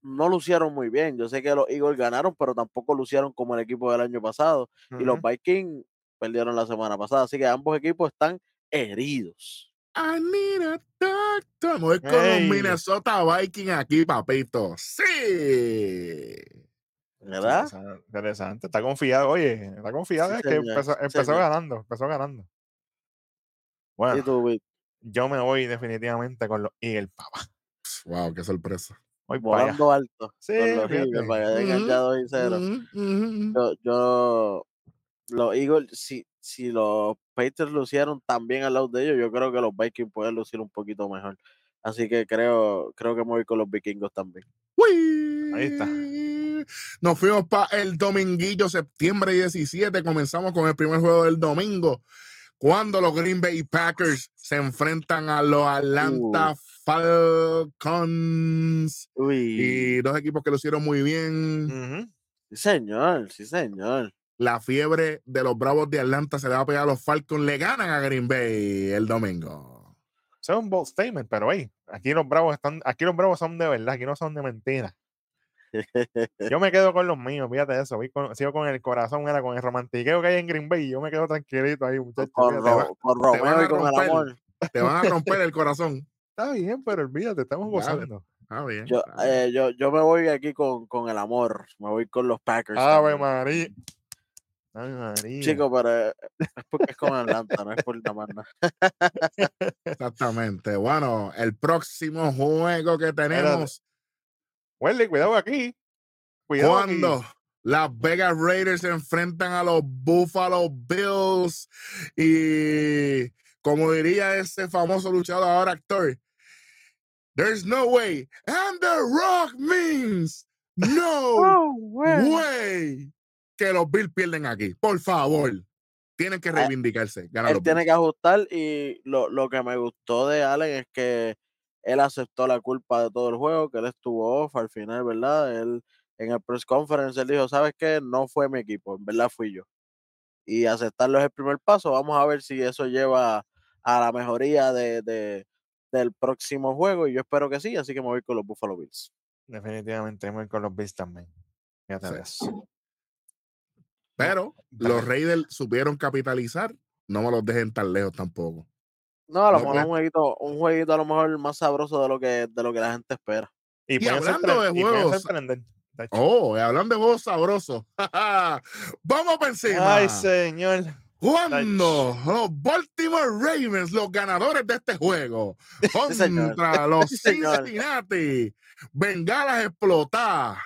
no lucieron muy bien. Yo sé que los Eagles ganaron, pero tampoco lucieron como el equipo del año pasado. Y los. Vikings perdieron la semana pasada. Así que ambos equipos están heridos. I need a doctor. Voy con los Minnesota Vikings aquí, papito. Sí. ¿Verdad? Interesante, interesante. Está confiado, oye, está confiado. Sí, es que empezó, sí, empezó ganando, empezó ganando. Bueno, tú, yo me voy definitivamente con los Eagles, papá. Wow, qué sorpresa. Voy volando alto Sí, con los. Eagles para que lleguen Ujú, ya 2 y 0. Ujú, ujú. Yo, yo, los Eagles, si, si los Patriots lucieron también al lado de ellos, yo creo que los Vikings pueden lucir un poquito mejor. Así que creo, creo que me voy con los vikingos también. Ahí está. Nos fuimos para el dominguillo, septiembre 17. Comenzamos con el primer juego del domingo. Cuando los Green Bay Packers se enfrentan a los Atlanta Falcons. Uy, Y dos equipos que lo hicieron muy bien. Sí señor, sí señor. La fiebre de los Bravos de Atlanta se le va a pegar a los Falcons. Le ganan a Green Bay el domingo. Eso es un bold statement, pero hey, aquí los bravos están, aquí los bravos son de verdad, aquí no son de mentira. Yo me quedo con los míos, fíjate eso, con- sigo con el corazón, mira, con el romantiqueo que hay en Green Bay, yo me quedo tranquilito ahí, muchachos. Con, va- te van Romeo a y con el romper. amor. Te van a romper el corazón. Está bien, pero olvídate, estamos gozando. Ah, bien. Yo, está bien. eh, yo, yo me voy aquí con, con el amor. Me voy con los Packers. Ave. María. Ave María. Chico, pero eh, es porque es con Atlanta, no es por más nada. Exactamente. Bueno, el próximo juego que tenemos, Welly, cuidado aquí. Cuidado aquí. cuando las Vegas Raiders se enfrentan a los Buffalo Bills y como diría ese famoso luchador ahora actor, there's no way, and the rock means no way que los Bills pierden aquí. Por favor, tienen que Eh, reivindicarse. Ganar Él tiene que ajustar y lo, lo que me gustó de Allen es que él aceptó la culpa de todo el juego, que él estuvo off al final, ¿verdad? Él en el press conference él dijo, ¿sabes qué? No fue mi equipo, en verdad fui yo. Y aceptarlo es el primer paso. Vamos a ver si eso lleva a la mejoría de, de- del próximo juego y yo espero que sí, así que me voy con los Buffalo Bills. Definitivamente, me voy con los Bills también. Fíjate de eso. Pero los Raiders supieron capitalizar. No me los dejen tan lejos tampoco. No, a lo mejor un jueguito, un jueguito a lo mejor más sabroso de lo que, de lo que la gente espera. Y, Y hablando de juegos-. Oh, y hablando de juegos sabrosos. Vamos para encima. Ay, señor. Cuando los Baltimore Ravens, los ganadores de este juego, contra los Sí, señor. Cincinnati, bengalas explotadas.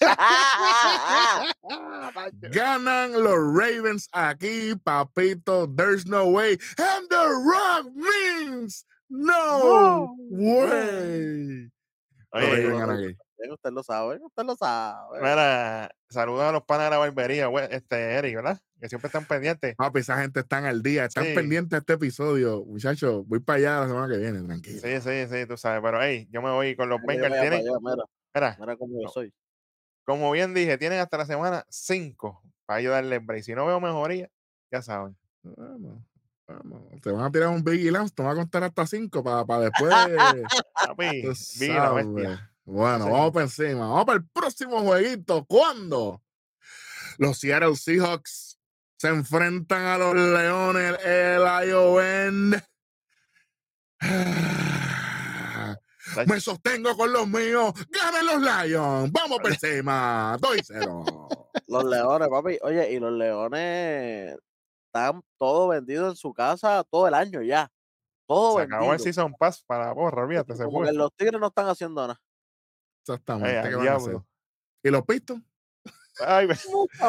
Ganan los Ravens aquí, papito. There's no way. And the rock means no, No way. Los Oye, Ravens bueno. ganan aquí. Bien, Usted lo sabe, usted lo sabe. Mira, saludos a los panas de la barbería, este Eric, ¿verdad? Que siempre están pendientes. Papi, esa gente están al día, están Sí. pendientes de este episodio. Muchachos, voy para allá la semana que viene, tranquilo. Sí, sí, sí, tú sabes. Pero, hey, yo me voy con los Bengals. mira, mira, mira cómo yo No. soy. Como bien dije, tienen hasta la semana 5 para ayudarle break. Si no veo mejoría, ya saben. Vamos, vamos. Te van a tirar un Biggie Lance, te van a contar hasta cinco para después. Papi, la bestia. Bueno, Sí, vamos para encima. Vamos para el próximo jueguito. ¿Cuándo? Los Seattle Seahawks se enfrentan a los Leones, el Lion. Me sostengo con los míos. Ganen los Lions. Vamos por encima. 2 0. Los leones, papi. Oye, y los leones están todo vendido en su casa todo el año ya. Todo Se vendido. acabó el Season Pass para la porra, olvídate, se fue. los tigres no están haciendo nada. Exactamente. Ay, ¿qué al van a hacer? diablo. ¿Y los Pistons? Ay,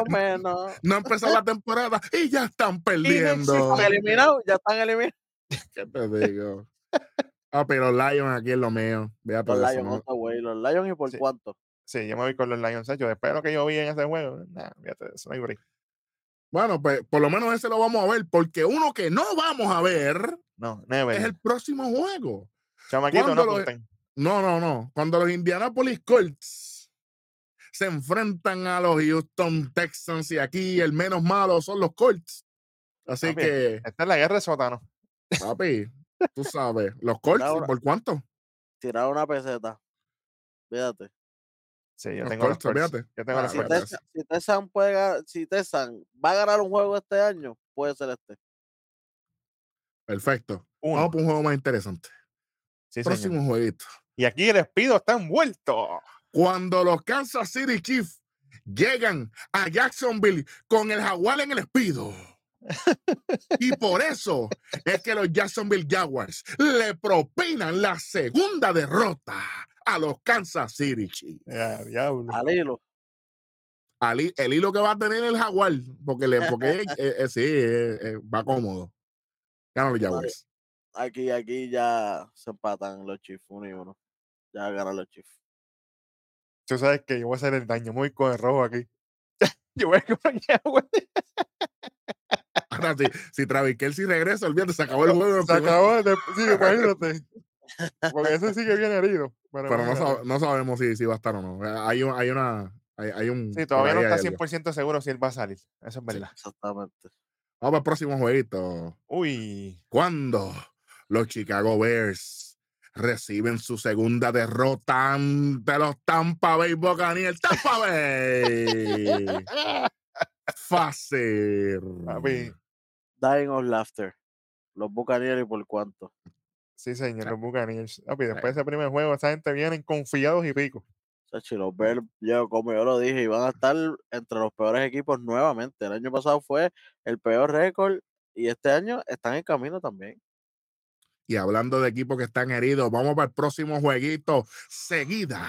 menos. No ha empezado la temporada y ya están Y perdiendo. Están eliminados, ya están eliminados. ¿Qué te digo? Ah, pero los Lions aquí es lo mío. Véate Los Lions, ¿no? güey. Los Lions y por Sí. cuánto. Sí, yo me voy con los Lions. Yo después de lo que yo vi en ese juego, nah, fíjate, eso no hay break. Bueno, pues por lo menos ese lo vamos a ver, porque uno que no vamos a ver No, never. es el próximo juego. Chamaquito, no ¿cuándo lo- apunten. No, no, no. Cuando los Indianapolis Colts se enfrentan a los Houston Texans y aquí el menos malo son los Colts. Así Papi, que, Esta es la guerra de sótano. papi, tú sabes, los Colts, ¿por cuánto? Tirar una peseta. Fíjate. Sí, yo Los tengo los Colts, Colts. fíjate. Yo tengo Ah, Si Colts. Texan, si Texan puede ganar- si Texan va a ganar un juego este año, puede ser este. Perfecto. Uno. Vamos por un juego más interesante. Sí, señor. Próximo jueguito. Y aquí el despido está envuelto. Cuando los Kansas City Chiefs llegan a Jacksonville con el jaguar en el espido. Y por eso es que los Jacksonville Jaguars le propinan la segunda derrota a los Kansas City Chiefs. Diablo. Al hilo. Al el hilo que va a tener el jaguar, porque, le, porque eh, eh, sí, eh, eh, va cómodo. Ganan los Jaguars. Aquí, aquí ya se empatan los Chiefs, uno y uno. Ya ganan los Chiefs. Tú sabes que yo voy a hacer el daño. Voy con el rojo aquí. yo voy con el Jaguars. Si, si Travis Kelsey regresa, olvídate, se acabó el juego. Se acabó. de- Sí, imagínate. Porque ese sí que viene herido. Pero, Pero no, imagínate. sab- no sabemos si, si va a estar o no. Eh, Hay, un- hay una. Hay, hay un. Sí, todavía no está hay algo. 100% seguro si él va a salir. Eso es verdad. Exactamente. Vamos al próximo jueguito. Uy. Cuando los Chicago Bears reciben su segunda derrota ante los Tampa Bay Buccaneers. ¡Tampa Bay! Fácil. Papi. Dying of laughter. Los Buccaneers y por cuánto. Sí, señor, los Buccaneers. Papi, después de ese primer juego, esa gente vienen confiados y pico. Sachi, los Bears, yo, como yo lo dije, iban a estar entre los peores equipos nuevamente. El año pasado fue el peor récord y este año están en camino también. Y hablando de equipos que están heridos, vamos para el próximo jueguito. Seguida,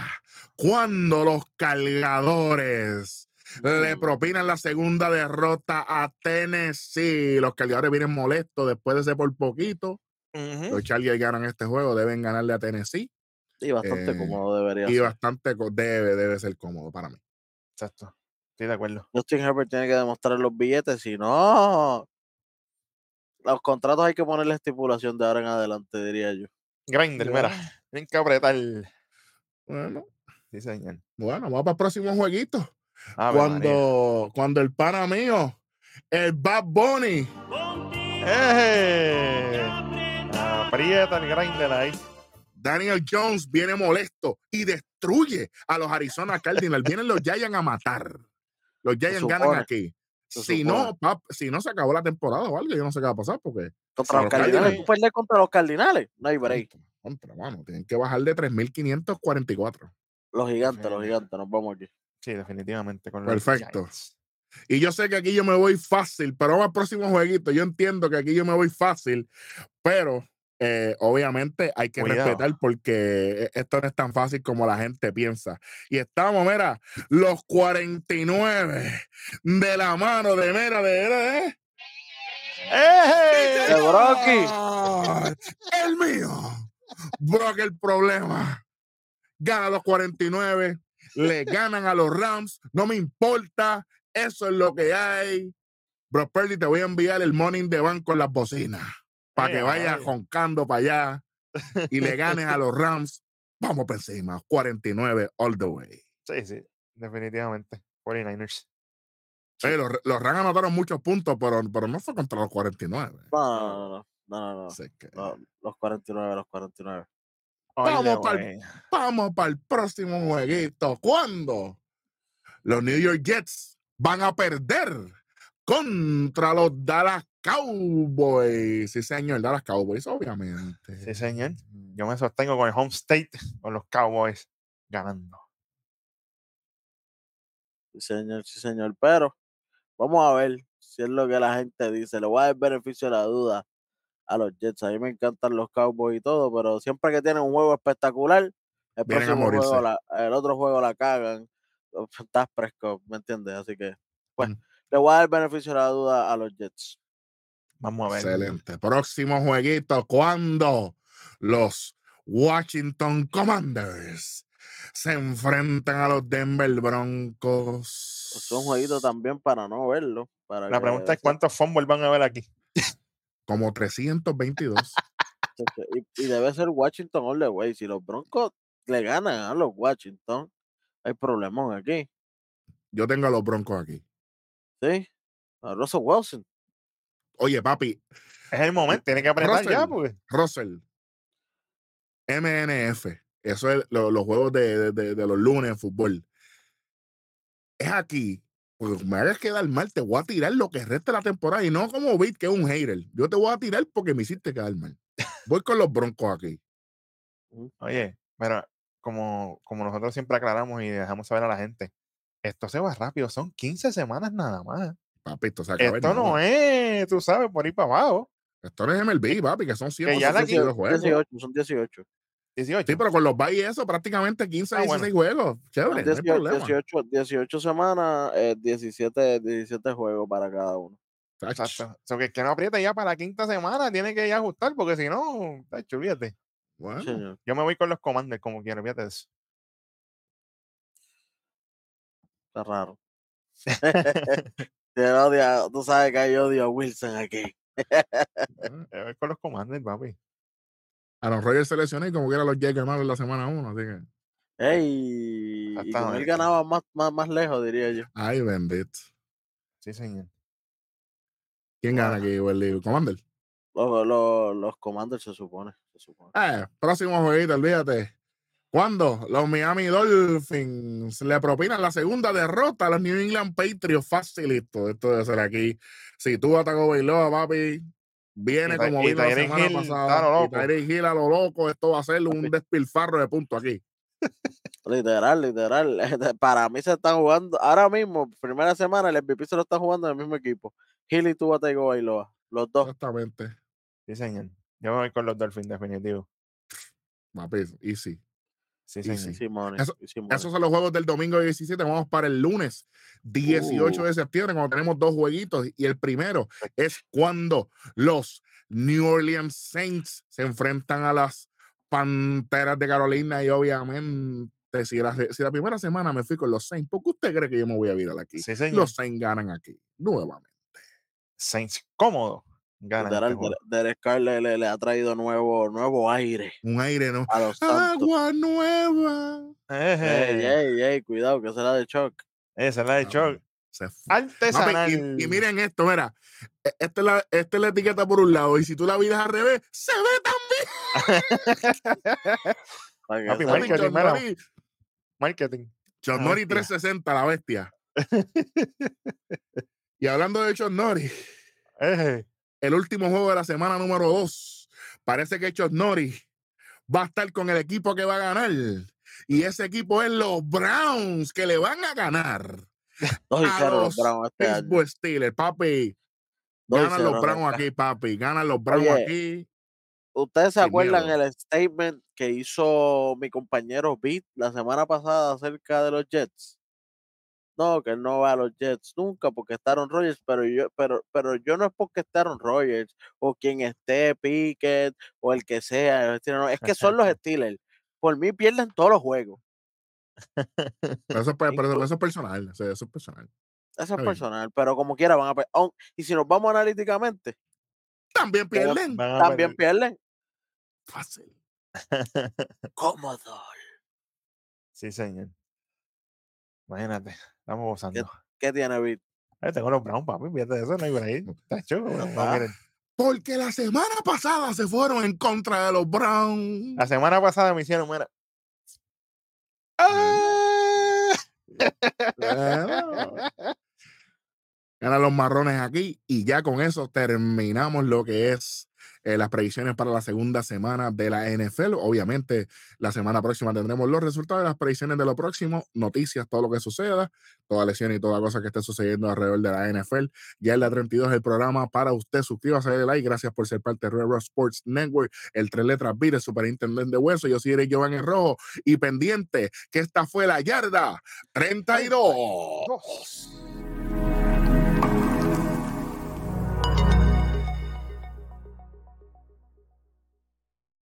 cuando los cargadores le propinan la segunda derrota a Tennessee. Los cargadores vienen molestos después de ser por poquito. Los Chargers ganan este juego, deben ganarle a Tennessee. Y bastante Eh, cómodo debería Y ser. bastante co- debe, debe ser cómodo para mí. Exacto. Estoy de acuerdo. Justin Herbert tiene que demostrar los billetes, si no, los contratos hay que ponerle estipulación de ahora en adelante, diría yo. Grinder, mira. Tienen que apretar. Bueno, Sí, señor. bueno, vamos para el próximo jueguito. Ave María. Cuando, cuando el pana mío, el Bad Bunny, ¡Eh! Aprieta el grinder ahí. Daniel Jones viene molesto y destruye a los Arizona Cardinals. Vienen los Giants a matar. Los Giants ganan aquí. se Si no, pap, si no se acabó la temporada o algo, yo no sé qué va a pasar porque Contra Sí, los Cardinales, Cardinals. tú perder contra los Cardinales, no hay break. contra, contra, mano, tienen que bajar de 3.544. Los gigantes, los gigantes, nos vamos aquí. Sí, definitivamente. Con Perfecto. Y yo sé que aquí yo me voy fácil, pero vamos al próximo jueguito. Yo entiendo que aquí yo me voy fácil, pero eh, obviamente hay que Cuidado. respetar porque e- esto no es tan fácil como la gente piensa. Y estamos, mira, los 49 de la mano de mera de, de, ¡Eh! ¡De Brocky! El mío. Brock el problema. Gana los 49, le ganan a los Rams, no me importa, eso es lo que hay. Brock Purdy, te voy a enviar el morning de banco en las bocinas para que vayas vaya. roncando para allá y le ganes a los Rams. Vamos por encima, 49 all the way. Sí, sí. Definitivamente. 49ers. Oye, los, los Rams anotaron muchos puntos, pero, pero no fue contra los 49. No, no, no, no, no, que- no, Los 49, los 49. Vamos para el próximo jueguito. ¿Cuándo? Los New York Jets van a perder contra los Dallas Cowboys. Sí, señor, Dallas Cowboys, obviamente. Sí, señor. Yo me sostengo con el home state, con los Cowboys ganando. Sí, señor, sí, señor. Pero vamos a ver si es lo que la gente dice. Le voy a dar beneficio de la duda a los Jets. A mí me encantan los Cowboys y todo, pero siempre que tienen un juego espectacular, el próximo juego, la- el otro juego la cagan. Estás fresco, ¿me entiendes? Así que, pues, Mm. le voy a dar beneficio de la duda a los Jets. Vamos a ver. Excelente. Próximo jueguito. ¿Cuándo? los Washington Commanders se enfrentan a los Denver Broncos. Es un jueguito también para no verlo. Para La que pregunta es cuántos fumbles van a ver aquí. Como 322. se- Y, y debe ser Washington all the way. Si los Broncos le ganan a los Washington, hay problemón aquí. Yo tengo a los Broncos aquí. ¿Sí? A Russell Wilson. Oye, papi, Es el momento, tiene que apretar ya, Russell. pues. Russell, MNF, eso es lo- los juegos de, de- de- de los lunes en fútbol. Es aquí. Pues me hagas quedar mal, te voy a tirar lo que resta de la temporada y no como Beat, que es un hater. Yo te voy a tirar porque me hiciste quedar mal. Voy con los broncos aquí. Oye, pero como, como nosotros siempre aclaramos y dejamos saber a la gente, esto se va rápido, son 15 semanas nada más. Papito, se acaba Esto no es, tú sabes, por ir para abajo. Esto no es MLB, papi, que son Que ya la 162 Son juegos. 18, son 18. 18. Sí, pero con los bye y eso, prácticamente 15 Ah, 16 juegos. Son Chévere, no hay 18, problema. 18, 18 semanas, eh, 17, 17 juegos para cada uno. Exacto. O sea, que que no apriete ya para la quinta semana tiene que ya ajustar, porque si no, tacho, olvídate. bueno, Señor. Yo me voy con los commanders como quiera, fíjate eso. Está raro. Te odia- tú sabes que hay odio a Wilson aquí. bueno. Me voy con los commanders, papi. A los Rogers se lesionó y como quiera los Jets ganaron en la semana 1, así que. Ey, y con él ganaba más, más, más lejos, diría yo. Ay, bendito. Sí, señor. ¿Quién gana aquí, Welly? Commander. Los, los, los commanders se supone. Se supone. Eh, próximo jueguito, olvídate. ¿Cuándo? Los Miami Dolphins le propinan la segunda derrota a los New England Patriots. Facilito. Esto debe ser aquí. Si tú atacó Bailoa, papi, viene como y vino la semana pasada. lo Y loco. Tyreek Hill a lo loco. Esto va a ser un despilfarro de puntos aquí. Literal, literal. Para mí se están jugando. Ahora mismo, primera semana, el MVP se lo está jugando en el mismo equipo. Hill y Tua Tagovailoa. Los dos. Exactamente. Sí, señor. Yo me voy con los Dolphins, definitivo. Papi, easy. Sí, sí. Eso- Simone. Esos son los juegos del domingo 17. Vamos para el lunes 18 Uh. de septiembre, cuando tenemos dos jueguitos. Y el primero es cuando los New Orleans Saints se enfrentan a las Panteras de Carolina. Y obviamente, si la, si la primera semana me fui con los Saints, ¿por qué usted cree que yo me voy a virar aquí? Sí, señor. Los Saints ganan aquí, nuevamente. Saints cómodo. Ganan este Literal, juego. Derek- Derek Carr le, le- le ha traído nuevo, nuevo aire Un aire, ¿no? a los Santos. Agua nueva. Ey, ey, ey, cuidado, que será de shock. Esa es la de Ah. Papi, Artesanal. y, y miren esto, mira. e- Esta es, la, esta es la etiqueta por un lado, y si tú la miras al revés, se ve que Papi, también. Marketing. Nori, Marketing. John Nori bestia. 360, la bestia. y hablando de John Nori, Eje. El último juego de la semana número 2, parece que John Nori va a estar con el equipo que va a ganar. Y ese equipo es los Browns, que le van a ganar Dos y a cero los Browns este Steelers, papi. Ganan los Browns aquí, papi. Ganan los Browns aquí. ¿Ustedes se acuerdan miedo. el statement que hizo mi compañero Beat la semana pasada acerca de los Jets? No, que él no va a los Jets nunca porque está Aaron Rodgers, pero yo, pero, pero yo no es porque esté Aaron Rodgers o quien esté Pickett o el que sea, es decir, no, es que son los Steelers. Por mí pierden todos los juegos. Eso, es pero eso- eso es personal. o sea, Eso es personal. Eso Está es personal, pero como quiera van a perder. Y si nos vamos analíticamente, También pierden. También pierden. Fácil. Cómodo. Sí, señor. Imagínate, estamos gozando. ¿Qué tiene Beat? Eh, tengo los Browns, papi, fíjate de eso, no hay por ahí. Tacho, no, Ah. miren. Porque la semana pasada se fueron en contra de los Browns. La semana pasada me hicieron, mira. ¡Ah! Bueno. Ganan los marrones aquí y ya con eso terminamos lo que es eh, las predicciones para la segunda semana de la NFL. Obviamente, la semana próxima tendremos los resultados de las predicciones de lo próximo, noticias, todo lo que suceda, toda lesión y toda cosa que esté sucediendo alrededor de la NFL. Ya en la 32 el programa para usted. Suscríbase, dale like. Gracias por ser parte de Red Rock Sports Network. El tres letras B, el superintendente Hueso. Yo soy Eric Giovanni Rojo y pendiente que esta fue la yarda 32. Dos.